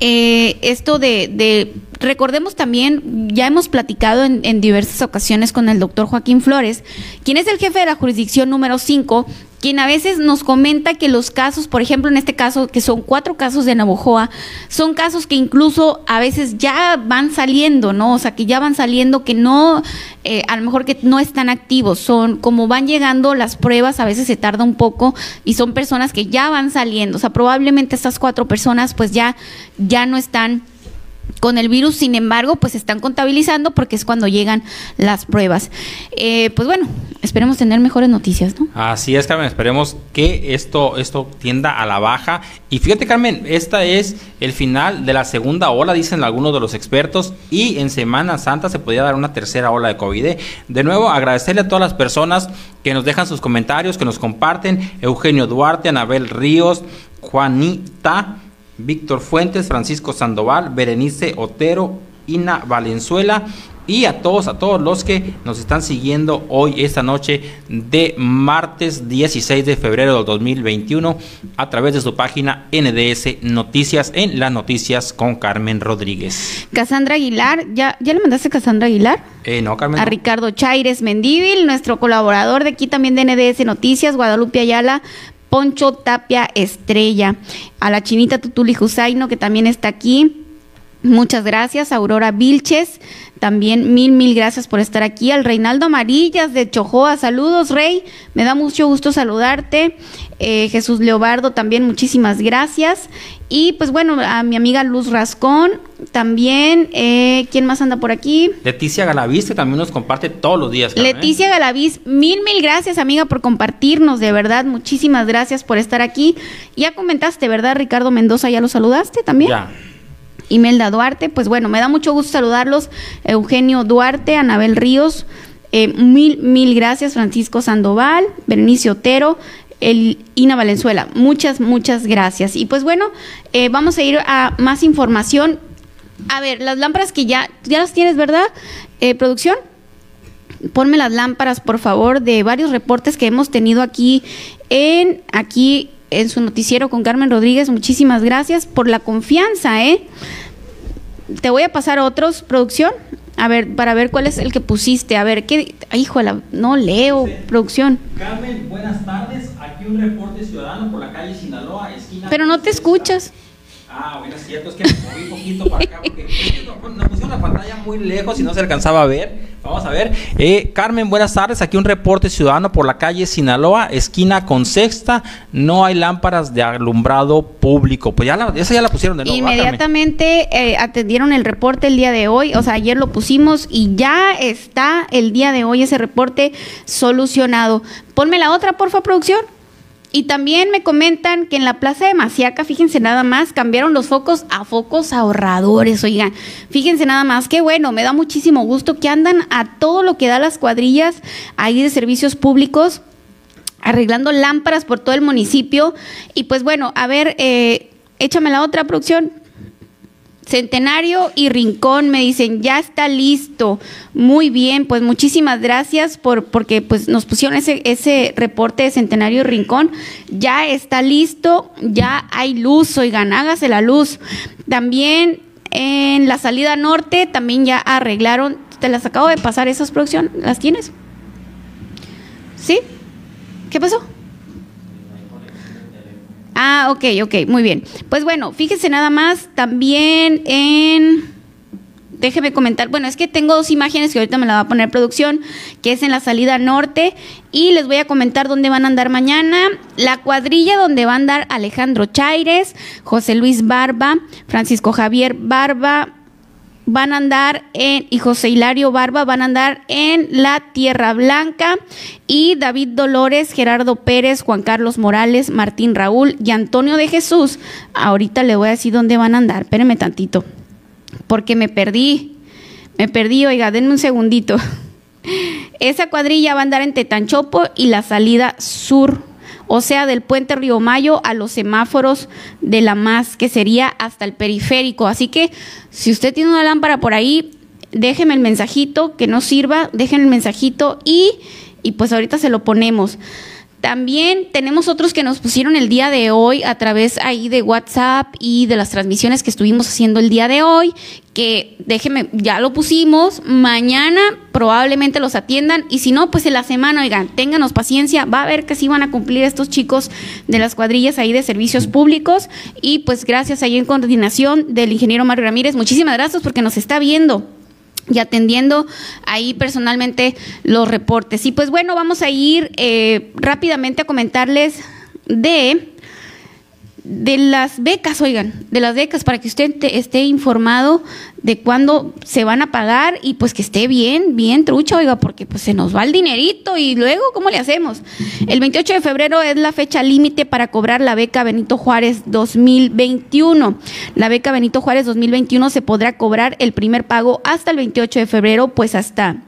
eh, esto de, de, recordemos también, ya hemos platicado en, en, diversas ocasiones con el doctor Joaquín Flores, quien es el jefe de la jurisdicción número 5 quien a veces nos comenta que los casos, por ejemplo, en este caso, que son cuatro casos de Navojoa, son casos que incluso a veces ya van saliendo, ¿no? O sea, que ya van saliendo, que no, eh, a lo mejor que no están activos, son como van llegando las pruebas, a veces se tarda un poco y son personas que ya van saliendo, o sea, probablemente estas cuatro personas pues ya, ya no están con el virus, sin embargo, pues están contabilizando porque es cuando llegan las pruebas. Eh, pues bueno, esperemos tener mejores noticias, ¿no? Así es, Carmen, esperemos que esto, esto tienda a la baja. Y fíjate, Carmen, esta es el final de la segunda ola, dicen algunos de los expertos, y en Semana Santa se podría dar una tercera ola de COVID. De nuevo, agradecerle a todas las personas que nos dejan sus comentarios, que nos comparten, Eugenio Duarte, Anabel Ríos, Juanita. Víctor Fuentes, Francisco Sandoval, Berenice Otero, Ina Valenzuela y a todos, a todos los que nos están siguiendo hoy, esta noche de martes 16 de febrero del 2021 a través de su página NDS Noticias en las noticias con Carmen Rodríguez. Casandra Aguilar, ¿ya, ¿ya le mandaste a Casandra Aguilar? Eh, no, Carmen. A Ricardo Chaires Mendíbil, nuestro colaborador de aquí también de NDS Noticias, Guadalupe Ayala, Poncho Tapia Estrella, a la chinita Tutuli Jusaino, que también está aquí. Muchas gracias, Aurora Vilches, también mil, mil gracias por estar aquí. Al Reinaldo Amarillas de Chojoa, saludos, Rey, me da mucho gusto saludarte. Eh, Jesús Leobardo, también muchísimas gracias. Y pues bueno, a mi amiga Luz Rascón, también, eh, ¿quién más anda por aquí? Leticia Galaviz, que también nos comparte todos los días. Carmen. Leticia Galaviz, mil, mil gracias, amiga, por compartirnos, de verdad, muchísimas gracias por estar aquí. Ya comentaste, ¿verdad, Ricardo Mendoza? ¿Ya lo saludaste también? Ya. Imelda Duarte, pues bueno, me da mucho gusto saludarlos. Eugenio Duarte, Anabel Ríos, eh, mil, mil gracias. Francisco Sandoval, Berenice Otero, el Ina Valenzuela. Muchas, muchas gracias. Y pues bueno, eh, vamos a ir a más información. A ver, las lámparas que ya, ya las tienes, ¿verdad? Eh, producción. Ponme las lámparas, por favor, de varios reportes que hemos tenido aquí en aquí en su noticiero con Carmen Rodríguez. Muchísimas gracias por la confianza, ¿eh? Te voy a pasar otros, producción. A ver, para ver cuál es el que pusiste. A ver, ¿qué? Híjole, no leo, producción. Carmen, buenas tardes. Aquí un reporte ciudadano por la calle Sinaloa, esquina. Pero no te escuchas. Ah, bueno, es cierto, es que me moví un poquito para acá porque nos pusieron la pantalla muy lejos y no se alcanzaba a ver. Vamos a ver. Eh, Carmen, buenas tardes. Aquí un reporte ciudadano por la calle Sinaloa, esquina con sexta. No hay lámparas de alumbrado público. Pues ya la, esa ya la pusieron de nuevo. Inmediatamente eh, atendieron el reporte el día de hoy. O sea, ayer lo pusimos y ya está el día de hoy ese reporte solucionado. Ponme la otra, porfa, producción. Y también me comentan que en la plaza de Maciaca, fíjense nada más, cambiaron los focos a focos ahorradores, oigan. Fíjense nada más, qué bueno, me da muchísimo gusto que andan a todo lo que da las cuadrillas ahí de servicios públicos, arreglando lámparas por todo el municipio. Y pues bueno, a ver, eh, échame la otra producción. Centenario y Rincón me dicen, ya está listo. Muy bien, pues muchísimas gracias por porque pues nos pusieron ese, ese reporte de Centenario y Rincón. Ya está listo, ya hay luz, oigan, hágase la luz. También en la salida norte también ya arreglaron, te las acabo de pasar esas producciones, ¿las tienes? ¿Sí? ¿Qué pasó? Ah, ok, ok, muy bien. Pues bueno, fíjese nada más también en... Déjeme comentar, bueno, es que tengo dos imágenes que ahorita me la va a poner producción, que es en la salida norte y les voy a comentar dónde van a andar mañana. La cuadrilla donde va a andar Alejandro Chaires, José Luis Barba, Francisco Javier Barba, van a andar en, y José Hilario Barba van a andar en la Tierra Blanca y David Dolores, Gerardo Pérez, Juan Carlos Morales, Martín Raúl y Antonio de Jesús. Ahorita le voy a decir dónde van a andar, espérenme tantito, porque me perdí, me perdí, oiga, denme un segundito. [laughs] Esa cuadrilla va a andar en Tetanchopo y la salida sur o sea, del puente Río Mayo a los semáforos de la MAS, que sería hasta el periférico. Así que si usted tiene una lámpara por ahí, déjeme el mensajito que no sirva, déjenme el mensajito y, y pues ahorita se lo ponemos. También tenemos otros que nos pusieron el día de hoy a través ahí de WhatsApp y de las transmisiones que estuvimos haciendo el día de hoy, que déjeme, ya lo pusimos, mañana probablemente los atiendan y si no, pues en la semana, oigan, ténganos paciencia, va a ver que sí van a cumplir estos chicos de las cuadrillas ahí de servicios públicos y pues gracias ahí en coordinación del ingeniero Mario Ramírez, muchísimas gracias porque nos está viendo y atendiendo ahí personalmente los reportes. Y pues bueno, vamos a ir eh, rápidamente a comentarles de de las becas, oigan, de las becas para que usted esté informado de cuándo se van a pagar y pues que esté bien, bien trucha, oiga, porque pues se nos va el dinerito y luego, ¿cómo le hacemos? El 28 de febrero es la fecha límite para cobrar la beca Benito Juárez 2021. La beca Benito Juárez 2021 se podrá cobrar el primer pago hasta el 28 de febrero, pues hasta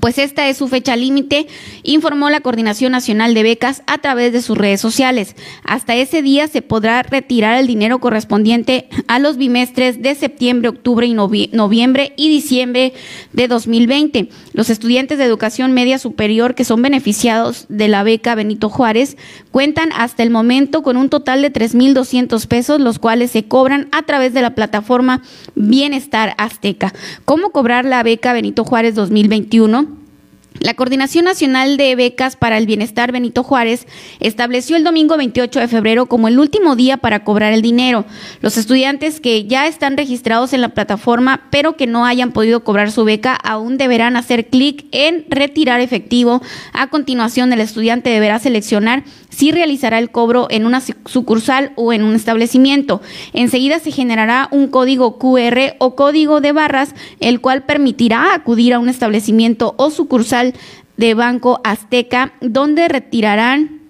pues esta es su fecha límite, informó la Coordinación Nacional de Becas a través de sus redes sociales. Hasta ese día se podrá retirar el dinero correspondiente a los bimestres de septiembre, octubre y noviembre y diciembre de 2020. Los estudiantes de educación media superior que son beneficiados de la beca Benito Juárez cuentan hasta el momento con un total de 3.200 pesos, los cuales se cobran a través de la plataforma Bienestar Azteca. ¿Cómo cobrar la beca Benito Juárez 2021? La Coordinación Nacional de Becas para el Bienestar Benito Juárez estableció el domingo 28 de febrero como el último día para cobrar el dinero. Los estudiantes que ya están registrados en la plataforma pero que no hayan podido cobrar su beca aún deberán hacer clic en retirar efectivo. A continuación, el estudiante deberá seleccionar si realizará el cobro en una sucursal o en un establecimiento. Enseguida se generará un código QR o código de barras, el cual permitirá acudir a un establecimiento o sucursal de Banco Azteca, donde retirarán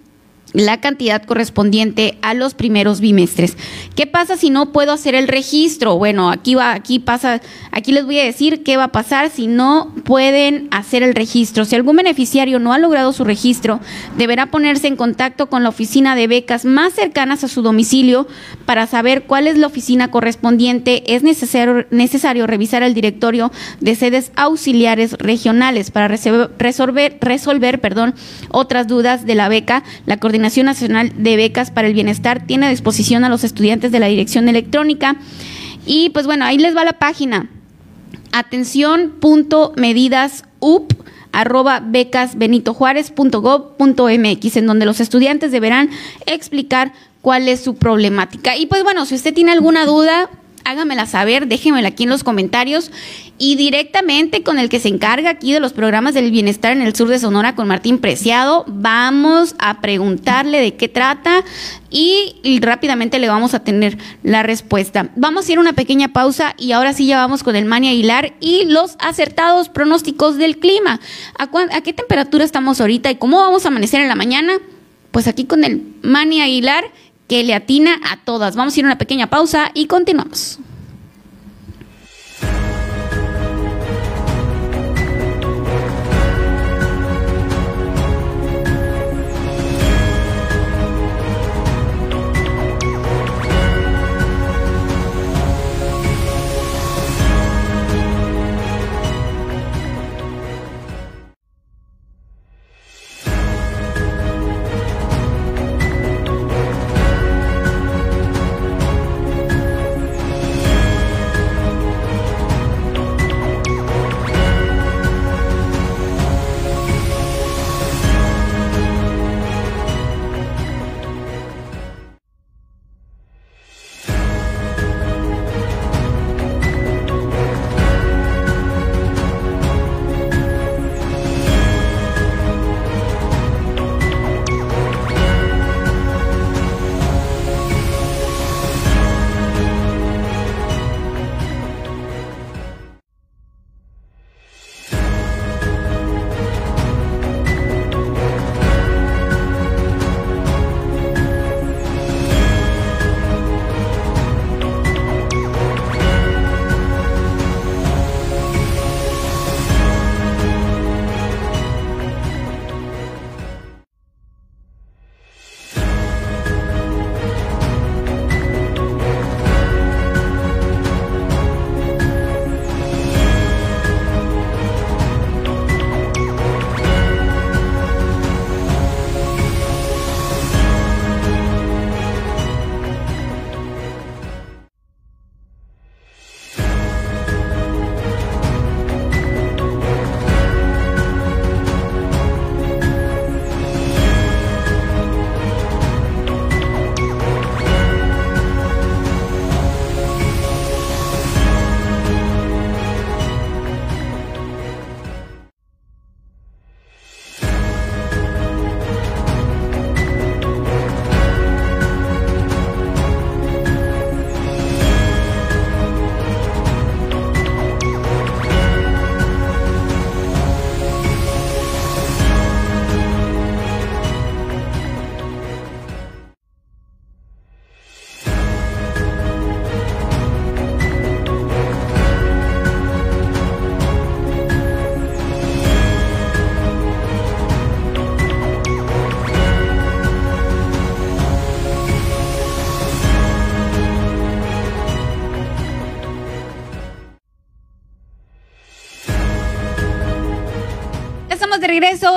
la cantidad correspondiente a los primeros bimestres. ¿Qué pasa si no puedo hacer el registro? Bueno, aquí va, aquí pasa, aquí les voy a decir qué va a pasar si no pueden hacer el registro. Si algún beneficiario no ha logrado su registro, deberá ponerse en contacto con la oficina de becas más cercanas a su domicilio para saber cuál es la oficina correspondiente. Es necesario, necesario revisar el directorio de sedes auxiliares regionales para resolver, resolver perdón, otras dudas de la beca. La coordinación Nacional de Becas para el Bienestar tiene a disposición a los estudiantes de la dirección electrónica. Y pues bueno, ahí les va la página atención.medidasup arroba becasbenitojuárez.gov.mx, en donde los estudiantes deberán explicar cuál es su problemática. Y pues bueno, si usted tiene alguna duda, hágamela saber, déjenmela aquí en los comentarios y directamente con el que se encarga aquí de los programas del bienestar en el sur de Sonora, con Martín Preciado, vamos a preguntarle de qué trata y, rápidamente le vamos a tener la respuesta. Vamos a ir a una pequeña pausa y ahora sí ya vamos con el Mani Aguilar y los acertados pronósticos del clima. ¿A, ¿A qué temperatura estamos ahorita y cómo vamos a amanecer en la mañana? Pues aquí con el Mani Aguilar que le atina a todas. Vamos a ir a una pequeña pausa y continuamos.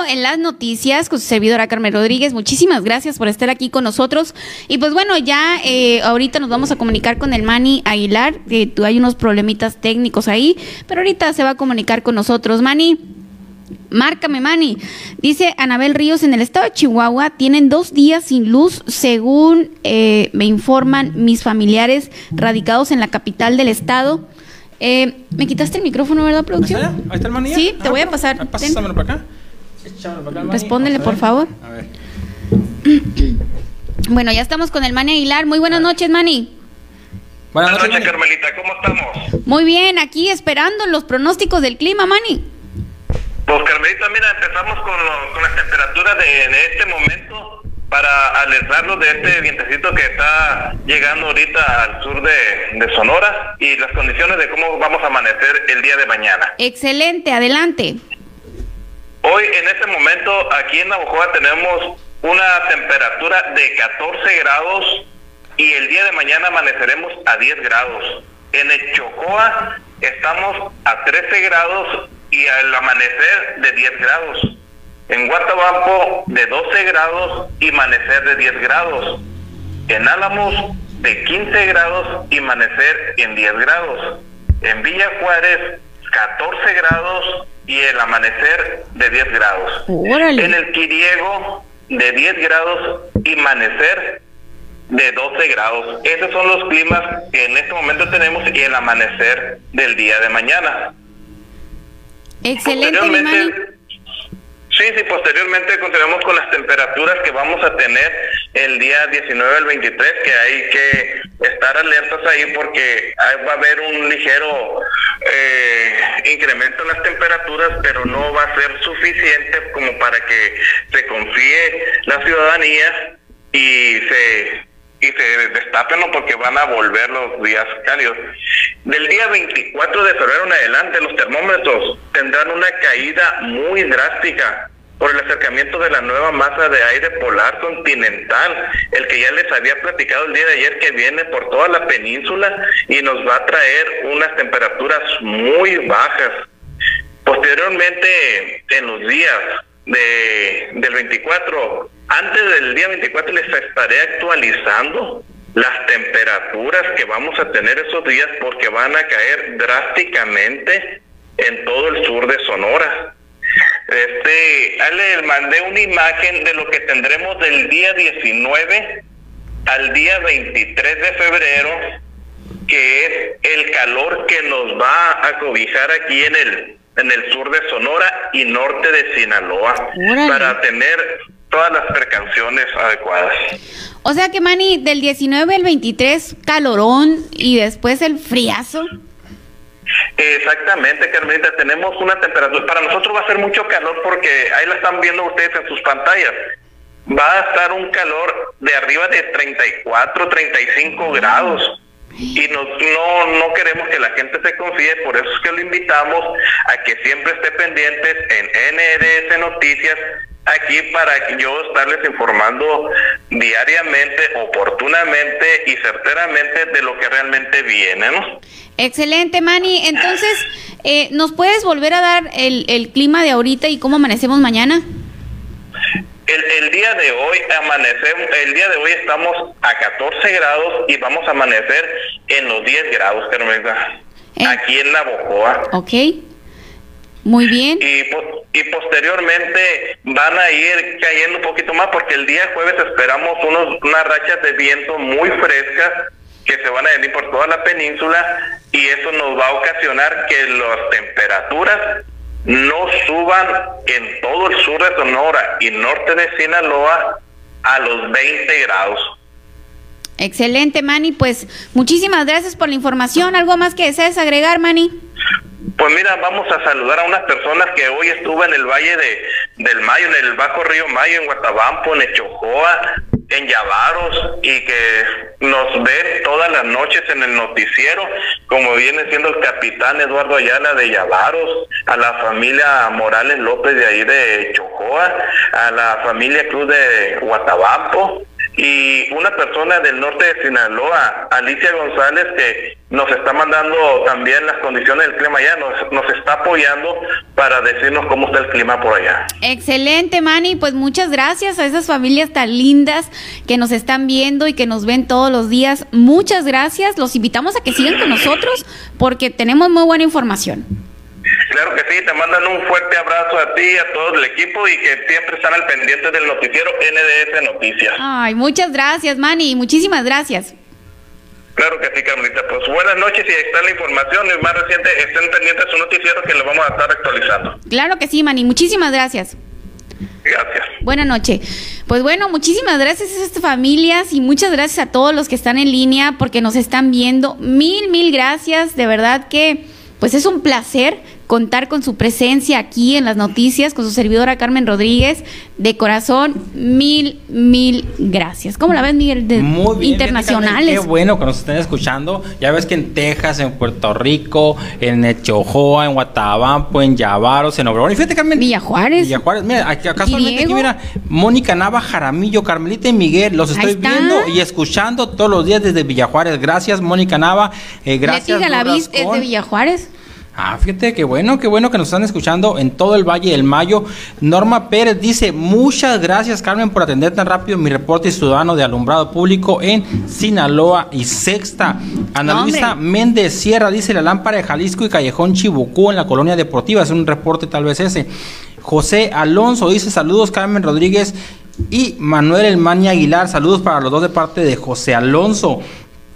En las noticias con su servidora Carmen Rodríguez. Muchísimas gracias por estar aquí con nosotros. Y pues bueno, ya eh, ahorita nos vamos a comunicar con el Mani Aguilar. que hay unos problemitas técnicos ahí, pero ahorita se va a comunicar con nosotros. Mani. Márcame, Mani. Dice Anabel Ríos, en el estado de Chihuahua tienen dos días sin luz, según eh, me informan mis familiares radicados en la capital del estado. Eh, ¿Me quitaste el micrófono, verdad, producción? Ahí está, el. Sí, te voy a pasar. Pásamelo para acá. Respóndele, por favor. A ver. [clears throat] Bueno, ya estamos con el Mani Aguilar. Muy buenas noches, Mani. Buenas noches, Carmelita. ¿Cómo estamos? Muy bien, aquí esperando los pronósticos del clima, Mani. Pues, Carmelita, mira, empezamos con, con las temperaturas de, este momento para alertarlos de este vientecito que está llegando ahorita al sur de, de Sonora y las condiciones de cómo vamos a amanecer el día de mañana. Excelente, adelante. Hoy en este momento aquí en Navajoa tenemos una temperatura de 14 grados y el día de mañana amaneceremos a 10 grados. En el Chocoa estamos a 13 grados y al amanecer de 10 grados. En Guatabampo de 12 grados y amanecer de 10 grados. En Álamos de 15 grados y amanecer en 10 grados. En Villa Juárez 14 grados y el amanecer de 10 grados. Órale. En el Quiriego de 10 grados y amanecer de 12 grados. Esos son los climas que en este momento tenemos y el amanecer del día de mañana. Excelente, mi sí, sí, posteriormente continuamos con las temperaturas que vamos a tener el día 19 al 23, que hay que estar alertas ahí porque va a haber un ligero eh, incremento en las temperaturas, pero no va a ser suficiente como para que se confíe la ciudadanía y se y se destapen porque van a volver los días cálidos. Del día 24 de febrero en adelante, los termómetros tendrán una caída muy drástica por el acercamiento de la nueva masa de aire polar continental, el que ya les había platicado el día de ayer que viene por toda la península y nos va a traer unas temperaturas muy bajas. Posteriormente, en los días de, del 24, antes del día 24 les estaré actualizando las temperaturas que vamos a tener esos días porque van a caer drásticamente en todo el sur de Sonora. Este, le mandé una imagen de lo que tendremos del día 19 al día 23 de febrero, que es el calor que nos va a cobijar aquí en el en el sur de Sonora y norte de Sinaloa Órale. para tener todas las precauciones adecuadas. O sea que, Manny, del 19 al 23, calorón y después el friazo. Exactamente, Carmelita, tenemos una temperatura, para nosotros va a ser mucho calor porque ahí la están viendo ustedes en sus pantallas. Va a estar un calor de arriba de 34, 35 grados. Y no, no, no queremos que la gente se confíe, por eso es que lo invitamos a que siempre esté pendientes en NRS Noticias, aquí para yo estarles informando diariamente, oportunamente y certeramente de lo que realmente viene. Excelente, Manny. Entonces, eh, ¿nos puedes volver a dar el, el clima de ahorita y cómo amanecemos mañana? El, el día de hoy amanecemos, el día de hoy estamos a 14 grados y vamos a amanecer en los 10 grados, Carmelita, Eh. aquí en Navojoa. Ok. Muy bien. Y, y posteriormente van a ir cayendo un poquito más porque el día jueves esperamos unos, unas rachas de viento muy frescas que se van a venir por toda la península y eso nos va a ocasionar que las temperaturas no suban en todo el sur de Sonora y norte de Sinaloa a los 20 grados. Excelente, Manny. Pues muchísimas gracias por la información. ¿Algo más que desees agregar, Manny? Pues mira, vamos a saludar a unas personas que hoy estuve en el Valle de, del Mayo, en el Bajo Río Mayo, en Guatabampo, en Echojoa, en Yavaros, y que nos ven todas las noches en el noticiero, como viene siendo el capitán Eduardo Ayala de Yavaros, a la familia Morales López de ahí de Echojoa, a la familia Cruz de Guatabampo, y una persona del norte de Sinaloa, Alicia González, que nos está mandando también las condiciones del clima allá, nos, nos está apoyando para decirnos cómo está el clima por allá. Excelente, Manny. Pues muchas gracias a esas familias tan lindas que nos están viendo y que nos ven todos los días. Muchas gracias. Los invitamos a que sigan con nosotros porque tenemos muy buena información. Claro que sí, te mandan un fuerte abrazo a ti y a todo el equipo y que siempre están al pendiente del noticiero NDS Noticias. Ay, muchas gracias, Manny. Muchísimas gracias. Claro que sí, Carmelita. Pues buenas noches y ahí está la información. Y más reciente, estén pendientes de su noticiero que lo vamos a estar actualizando. Claro que sí, Manny. Muchísimas gracias. Gracias. Buenas noches. Pues bueno, muchísimas gracias a estas familias y muchas gracias a todos los que están en línea porque nos están viendo. Mil, mil gracias. De verdad que pues es un placer contar con su presencia aquí en las noticias con su servidora Carmen Rodríguez. De corazón, mil, mil gracias. ¿Cómo la ves, Miguel? De Muy bien. internacionales. fíjate, Qué bueno que nos estén escuchando. Ya ves que en Texas, en Puerto Rico, en Echojoa, en Guatabampo, en Yavaros, en Obregón. Y fíjate, Carmen. Villa Juárez. Villa Juárez. Mira, aquí, casualmente aquí, mira, Mónica Nava, Jaramillo, Carmelita y Miguel. Los estoy viendo y escuchando todos los días desde Villa Juárez. Gracias, Mónica Nava. Eh, gracias. Leti Galaviz Lourdes es de Con. Villa Juárez. Ah, fíjate qué bueno, qué bueno que nos están escuchando en todo el Valle del Mayo. Norma Pérez dice, muchas gracias Carmen por atender tan rápido mi reporte ciudadano de alumbrado público en Sinaloa y Sexta. Ana Luisa Méndez Sierra dice, la lámpara de Jalisco y Callejón Chibucú en la colonia deportiva. Es un reporte tal vez ese. José Alonso dice, saludos Carmen Rodríguez y Manuel Elmani Aguilar. Saludos para los dos de parte de José Alonso.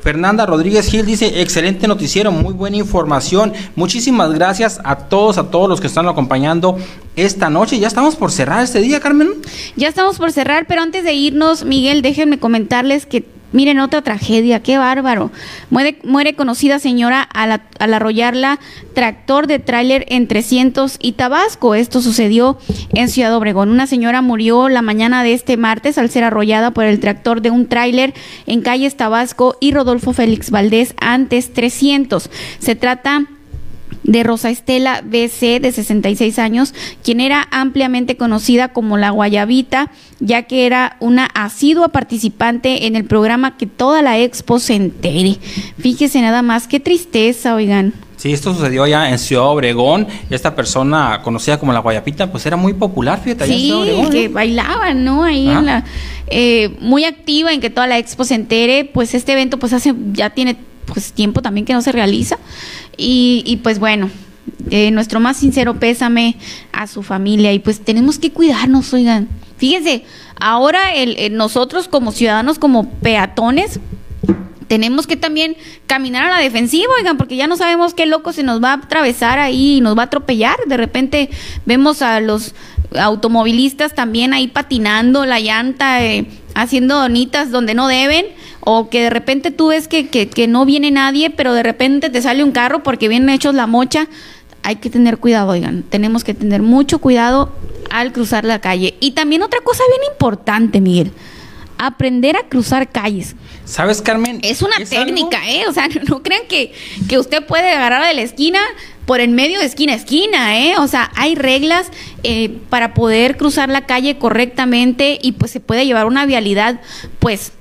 Fernanda Rodríguez Gil dice, excelente noticiero, muy buena información. Muchísimas gracias a todos, a todos los que están acompañando esta noche. Ya estamos por cerrar este día, Carmen. Ya estamos por cerrar, pero antes de irnos, Miguel, déjenme comentarles que Miren, otra tragedia, qué bárbaro. Muere, muere conocida señora al, arrollarla tractor de tráiler en 300 y Tabasco. Esto sucedió en Ciudad Obregón. Una señora murió la mañana de este martes al ser arrollada por el tractor de un tráiler en calles Tabasco y Rodolfo Félix Valdés antes 300. Se trata de Rosa Estela BC, de 66 años, quien era ampliamente conocida como la Guayabita, ya que era una asidua participante en el programa Que toda la expo se entere. Fíjese nada más, qué tristeza, oigan. Sí, esto sucedió ya en Ciudad Obregón. Esta persona conocida como la Guayapita, pues era muy popular, fíjate. Sí, que bailaba, ¿no? Ahí en la, eh, muy activa en que toda la expo se entere. Pues este evento, pues hace, ya tiene pues tiempo también que no se realiza. Y, pues bueno, eh, nuestro más sincero pésame a su familia y pues tenemos que cuidarnos, oigan. Fíjense, ahora el, nosotros como ciudadanos, como peatones, tenemos que también caminar a la defensiva, oigan, porque ya no sabemos qué loco se nos va a atravesar ahí y nos va a atropellar. De repente vemos a los automovilistas también ahí patinando la llanta, eh, haciendo donitas donde no deben o que de repente tú ves que, que, no viene nadie, pero de repente te sale un carro porque vienen hechos la mocha. Hay que tener cuidado, oigan, tenemos que tener mucho cuidado al cruzar la calle. Y también otra cosa bien importante, Miguel, aprender a cruzar calles. ¿Sabes, Carmen? Es una técnica, ¿eh? O sea, [laughs] no crean que, que usted puede agarrar de la esquina por en medio de esquina a esquina, ¿eh? O sea, hay reglas eh, para poder cruzar la calle correctamente y pues se puede llevar una vialidad, pues,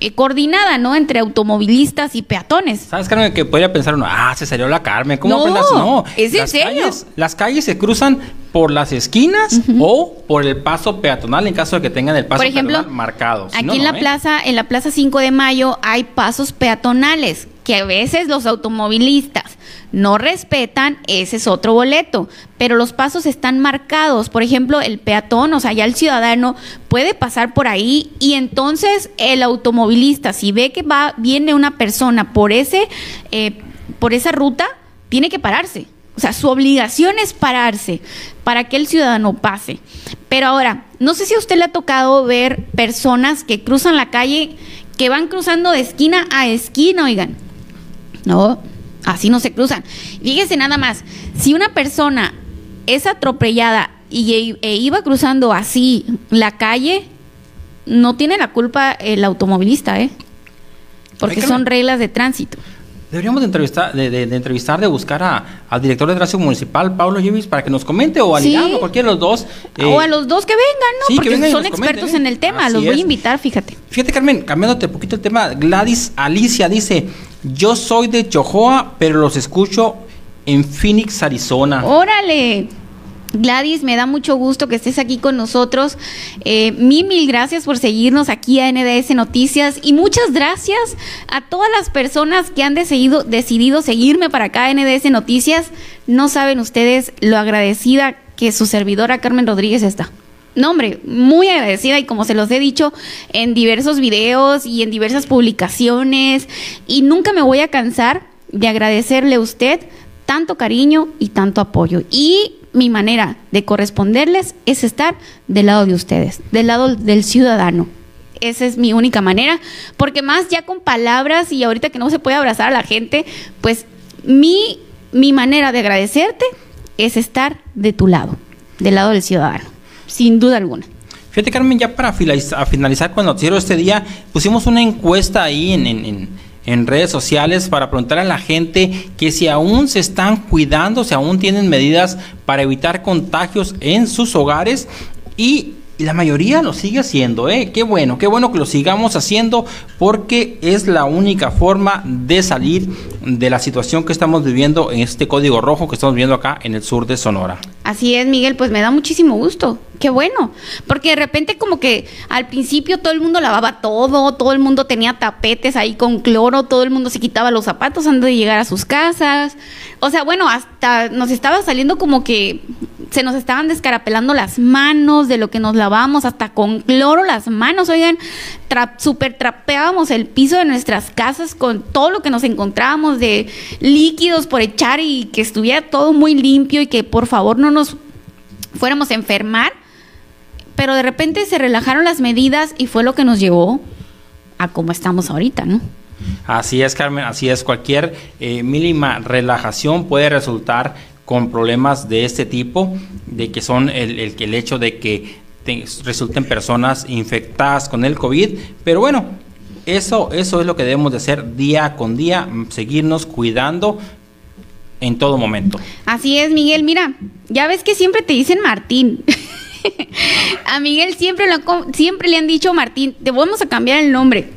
eh, coordinada, ¿no? Entre automovilistas y peatones. ¿Sabes, Carmen? Que podría pensar uno, ah, se salió la Carmen. ¿Cómo no, No, es en serio. las calles se cruzan por las esquinas o por el paso peatonal en caso de que tengan el paso por ejemplo, peatonal marcado. aquí en la ¿eh? plaza, en la plaza 5 de Mayo hay pasos peatonales que a veces los automovilistas no respetan, ese es otro boleto, pero los pasos están marcados. Por ejemplo, el peatón, o sea, ya el ciudadano puede pasar por ahí y entonces el automovilista, si ve que va, viene una persona por ese, eh, por esa ruta, tiene que pararse. O sea, su obligación es pararse para que el ciudadano pase. Pero ahora, no sé si a usted le ha tocado ver personas que cruzan la calle, que van cruzando de esquina a esquina, oigan. No, Así no se cruzan. Fíjese nada más, si una persona es atropellada y e iba cruzando así la calle, no tiene la culpa el automovilista, ¿eh? Porque son reglas de tránsito. Deberíamos de entrevistar, de, entrevistar, de buscar a, al director de tránsito municipal, Pablo Yevis, para que nos comente, o a sí. o cualquiera de los dos. o a los dos que vengan, ¿no? Porque son expertos en el tema, los voy a invitar, fíjate. Fíjate, Carmen, cambiándote un poquito el tema, Gladys Alicia dice, yo soy de Chojoa, pero los escucho en Phoenix, Arizona. Órale. Gladys, me da mucho gusto que estés aquí con nosotros. Eh, mil, mil gracias por seguirnos aquí a NDS Noticias y muchas gracias a todas las personas que han decidido, decidido seguirme para acá a NDS Noticias. No saben ustedes lo agradecida que su servidora Carmen Rodríguez está. No, hombre, muy agradecida y como se los he dicho en diversos videos y en diversas publicaciones y nunca me voy a cansar de agradecerle a usted tanto cariño y tanto apoyo. Y mi manera de corresponderles es estar del lado de ustedes, del lado del ciudadano. Esa es mi única manera, porque más ya con palabras y ahorita que no se puede abrazar a la gente, pues mi, mi manera de agradecerte es estar de tu lado, del lado del ciudadano, sin duda alguna. Fíjate, Carmen, ya para finalizar, finalizar con el noticiero este día, pusimos una encuesta ahí en, en en redes sociales para preguntar a la gente que si aún se están cuidando, si aún tienen medidas para evitar contagios en sus hogares y y la mayoría lo sigue haciendo, ¿eh? Qué bueno, qué bueno que lo sigamos haciendo porque es la única forma de salir de la situación que estamos viviendo en este código rojo que estamos viviendo acá en el sur de Sonora. Así es, Miguel, pues me da muchísimo gusto. Qué bueno, porque de repente como que al principio todo el mundo lavaba todo, todo el mundo tenía tapetes ahí con cloro, todo el mundo se quitaba los zapatos antes de llegar a sus casas. O sea, bueno, hasta nos estaba saliendo como que se nos estaban descarapelando las manos de lo que nos lavamos, hasta con cloro las manos, oigan, super trapeábamos el piso de nuestras casas con todo lo que nos encontrábamos de líquidos por echar y que estuviera todo muy limpio y que por favor no nos fuéramos a enfermar. Pero de repente se relajaron las medidas y fue lo que nos llevó a cómo estamos ahorita, ¿no? Así es, Carmen, así es. Cualquier eh, mínima relajación puede resultar con problemas de este tipo, de que son el, el, el hecho de que resulten personas infectadas con el COVID, pero bueno, eso, eso es lo que debemos de hacer día con día, seguirnos cuidando en todo momento. Así es, Miguel, mira, ya ves que siempre te dicen Martín. [laughs] a Miguel siempre, lo, siempre le han dicho Martín, te vamos a cambiar el nombre.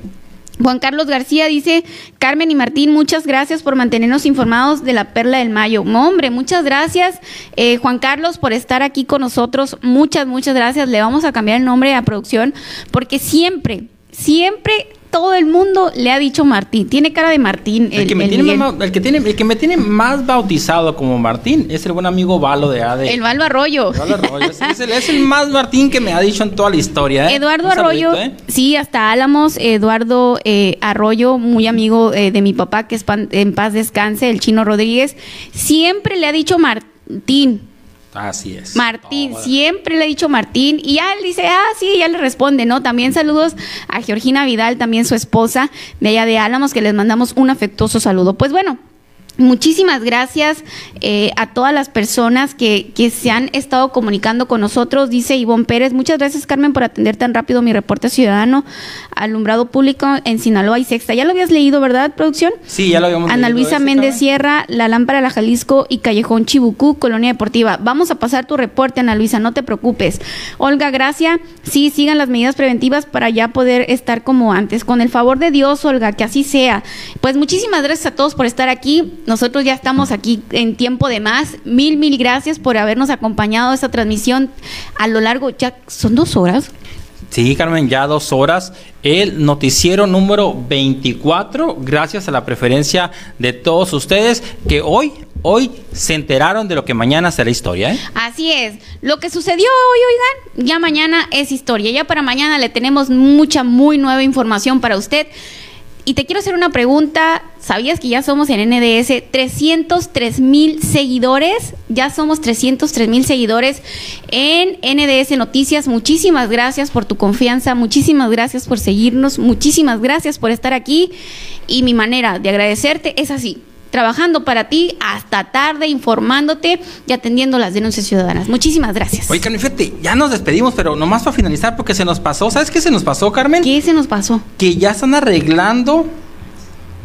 Juan Carlos García dice, Carmen y Martín, muchas gracias por mantenernos informados de la Perla del Mayo. hombre, muchas gracias, eh, Juan Carlos, por estar aquí con nosotros. Muchas, muchas gracias. Le vamos a cambiar el nombre a producción porque siempre, siempre todo el mundo le ha dicho Martín. Tiene cara de Martín. El, que, me tiene más, el, que tiene, el que me tiene más bautizado como Martín es el buen amigo Valo de ADE. El Valo Arroyo. El Valo Arroyo. es, el, es, el, más Martín que me ha dicho en toda la historia. ¿eh? Eduardo Arroyo. ¿eh? Sí, hasta Álamos. Eduardo eh, Arroyo, muy amigo eh, de mi papá, que es pan, en paz descanse, el chino Rodríguez. Siempre le ha dicho Martín. Así es. Martín, siempre le he dicho Martín y ya él dice, ah, sí, ya le responde, ¿no? También saludos a Georgina Vidal, también su esposa de allá de Álamos, que les mandamos un afectuoso saludo. Pues bueno, Muchísimas gracias eh, a todas las personas que, que, se han estado comunicando con nosotros, dice Ivonne Pérez. Muchas gracias, Carmen, por atender tan rápido mi reporte ciudadano, alumbrado público en Sinaloa y Sexta. Ya lo habías leído, ¿verdad, producción? Sí, ya lo habíamos Ana Luisa Méndez Sierra, La Lámpara de la Jalisco y Callejón Chibucú, Colonia Deportiva. Vamos a pasar tu reporte, Ana Luisa, no te preocupes. Olga, gracias. Sí, sigan las medidas preventivas para ya poder estar como antes. Con el favor de Dios, Olga, que así sea. Pues muchísimas gracias a todos por estar aquí nosotros ya estamos aquí en tiempo de más. Mil, mil gracias por habernos acompañado a esta transmisión a lo largo, ya son dos horas. Sí, Carmen, ya dos horas. El noticiero número 24, gracias a la preferencia de todos ustedes que hoy, hoy se enteraron de lo que mañana será historia. ¿eh? Así es. Lo que sucedió hoy, oigan, ya mañana es historia. Ya para mañana le tenemos mucha, muy nueva información para usted. Y te quiero hacer una pregunta. ¿Sabías que ya somos en NDS 303 mil seguidores? Ya somos 303 mil seguidores en NDS Noticias. Muchísimas gracias por tu confianza, muchísimas gracias por seguirnos, muchísimas gracias por estar aquí. Y mi manera de agradecerte es así trabajando para ti hasta tarde, informándote y atendiendo las denuncias ciudadanas. Muchísimas gracias. Oye, Carmen, fíjate, ya nos despedimos, pero nomás para finalizar, porque se nos pasó. ¿Sabes qué se nos pasó, Carmen? ¿Qué se nos pasó? Que ya están arreglando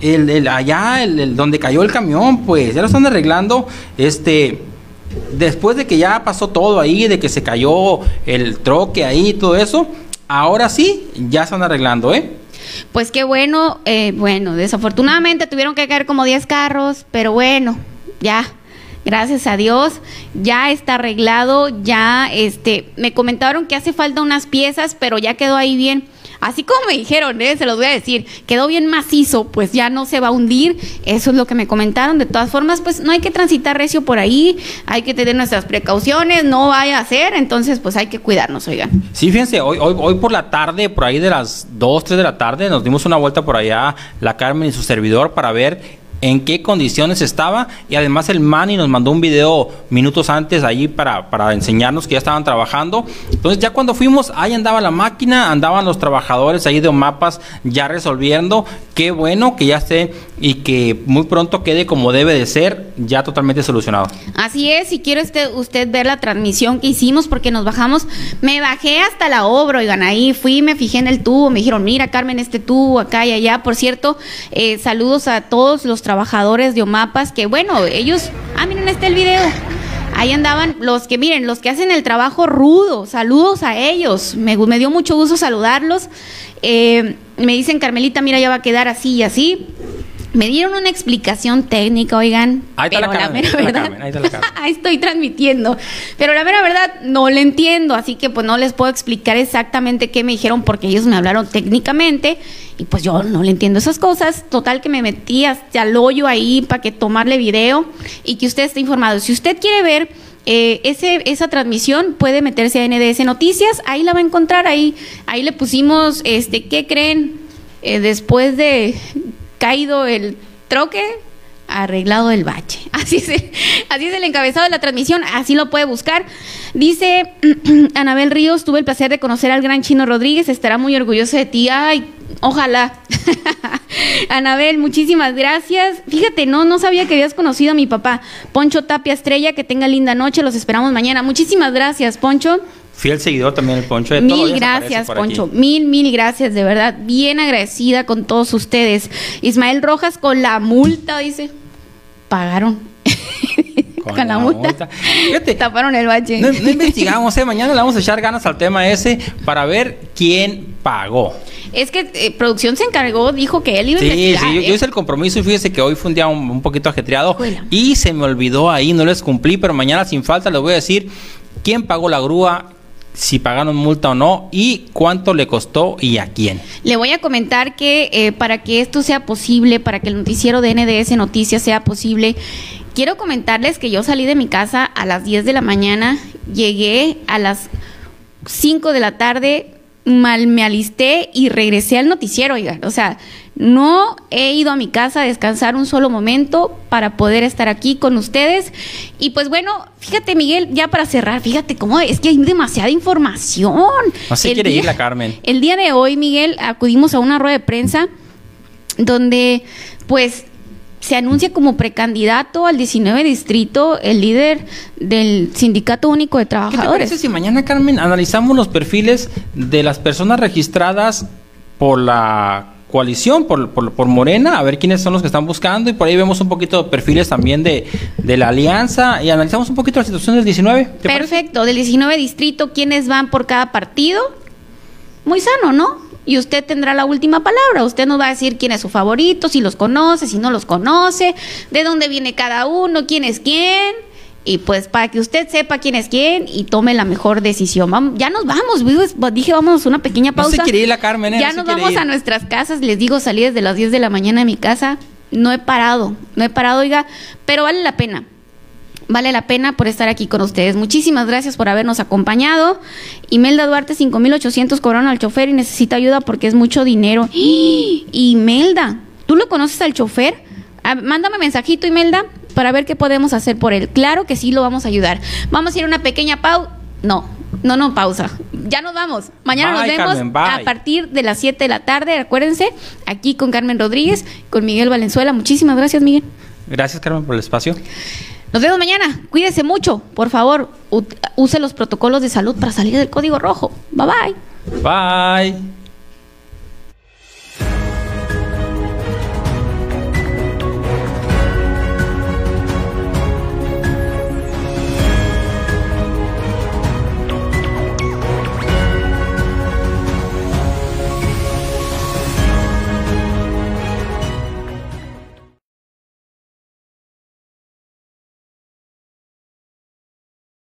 el, el allá, el, el, donde cayó el camión, pues, ya lo están arreglando, este, después de que ya pasó todo ahí, de que se cayó el troque ahí y todo eso, ahora sí, ya están arreglando, ¿eh? Pues qué bueno, eh, bueno, desafortunadamente tuvieron que caer como 10 carros, pero bueno, ya, gracias a Dios, ya está arreglado, ya, este, me comentaron que hace falta unas piezas, pero ya quedó ahí bien. Así como me dijeron, ¿eh? se los voy a decir, quedó bien macizo, pues ya no se va a hundir. Eso es lo que me comentaron. De todas formas, pues no hay que transitar recio por ahí, hay que tener nuestras precauciones, no vaya a ser, entonces pues hay que cuidarnos, oigan. Sí, fíjense, hoy, hoy, hoy por la tarde, por ahí de las 2, 3 de la tarde, nos dimos una vuelta por allá, la Carmen y su servidor, para ver en qué condiciones estaba y además el Manny nos mandó un video minutos antes allí para, para enseñarnos que ya estaban trabajando. Entonces ya cuando fuimos, ahí andaba la máquina, andaban los trabajadores ahí de mapas ya resolviendo. Qué bueno que ya esté y que muy pronto quede como debe de ser, ya totalmente solucionado. Así es, si quiere usted, usted ver la transmisión que hicimos porque nos bajamos, me bajé hasta la obra, oigan, ahí fui, me fijé en el tubo, me dijeron, mira Carmen, este tubo acá y allá. Por cierto, eh, saludos a todos los trabajadores de Omapas, que bueno, ellos, ah, miren, este el video. Ahí andaban los que, miren, los que hacen el trabajo rudo. Saludos a ellos. Me, dio mucho gusto saludarlos. Eh, me dicen, Carmelita, mira, ya va a quedar así y así. Me dieron una explicación técnica, oigan. Ahí está pero la Carmen, ahí está la Carmen, ahí está la Carmen. ahí estoy transmitiendo. Pero la mera verdad no le entiendo, así que pues no les puedo explicar exactamente qué me dijeron porque ellos me hablaron técnicamente y pues yo no le entiendo esas cosas. Total que me metí hasta al hoyo ahí para que tomarle video y que usted esté informado. Si usted quiere ver eh, ese, esa transmisión puede meterse a NDS Noticias, ahí la va a encontrar, ahí, ahí le pusimos, este, ¿qué creen? Eh, después de caído el troque, arreglado el bache. [laughs] Así es, el, así es el encabezado de la transmisión, así lo puede buscar. Dice [clears throat] Anabel Ríos, tuve el placer de conocer al gran Chino Rodríguez, estará muy orgulloso de ti. Ay, ojalá. [laughs] Anabel, muchísimas gracias. Fíjate, no, no sabía que habías conocido a mi papá, Poncho Tapia Estrella, que tenga linda noche, los esperamos mañana. Muchísimas gracias, Poncho. Fiel seguidor también el Poncho. De Mil gracias, Poncho. aquí. Mil, mil gracias, de verdad. Bien agradecida con todos ustedes. Ismael Rojas con la multa, dice. Pagaron. [laughs] Con, la, multa. Fíjate, Taparon el bache. no, no investigamos, ¿eh? mañana le vamos a echar ganas al tema ese para ver quién pagó. Es que eh, producción se encargó, dijo que él iba a Sí, investigar. sí, yo, ¿eh? yo hice el compromiso y fíjese que hoy fue un día un, un poquito ajetreado y se me olvidó ahí, no les cumplí, pero mañana sin falta les voy a decir quién pagó la grúa, si pagaron multa o no y cuánto le costó y a quién. Le voy a comentar que eh, para que esto sea posible, para que el noticiero de NDS Noticias sea posible, quiero comentarles que yo salí de mi casa a las 10 de la mañana, llegué a las 5 de la tarde, mal me alisté y regresé al noticiero, oigan. O sea, no he ido a mi casa a descansar un solo momento para poder estar aquí con ustedes. Y pues bueno, fíjate Miguel, ya para cerrar, fíjate cómo es que hay demasiada información. El quiere día- ir la Carmen. [laughs] el día de hoy, Miguel, acudimos a una rueda de prensa donde, pues, se anuncia como precandidato al 19 distrito el líder del Sindicato Único de ¿Qué te parece Trabajadores. si mañana, Carmen, analizamos los perfiles de las personas registradas por la coalición, por, por, por Morena, a ver quiénes son los que están buscando y por ahí vemos un poquito de perfiles también de, de la alianza y analizamos un poquito la situación del 19? ¿te parece? Perfecto, del 19 distrito, ¿quiénes van por cada partido? Muy sano, ¿no? Y usted tendrá la última palabra. Usted nos va a decir quién es su favorito, si los conoce, si no los conoce, de dónde viene cada uno, quién es quién. Y pues para que usted sepa quién es quién y tome la mejor decisión. Vamos, ya nos vamos, pues, dije vamos a una pequeña No se pausa. quiere ir la Carmen, ¿eh? Ya No nos vamos ir. a nuestras casas. Les digo, salí desde las 10 de la mañana de mi casa. No he parado, no he parado, oiga, pero vale la pena. Vale la pena por estar aquí con ustedes. Muchísimas gracias por habernos acompañado. Imelda Duarte, 5800 cobraron al chofer y necesita ayuda porque es mucho dinero. [gasps] Imelda, ¿tú lo conoces al chofer? Ah, mándame mensajito, Imelda, para ver qué podemos hacer por él. Claro que sí lo vamos a ayudar. Vamos a ir a una pequeña pausa. No, no, no, pausa. Ya nos vamos. Mañana Bye, nos vemos Carmen, a partir de las 7 de la tarde. Acuérdense, aquí con Carmen Rodríguez, con Miguel Valenzuela. Muchísimas gracias, Miguel. Gracias, Carmen, por el espacio. Nos vemos mañana. Cuídese mucho. Por favor, use los protocolos de salud para salir del código rojo. Bye bye. Bye.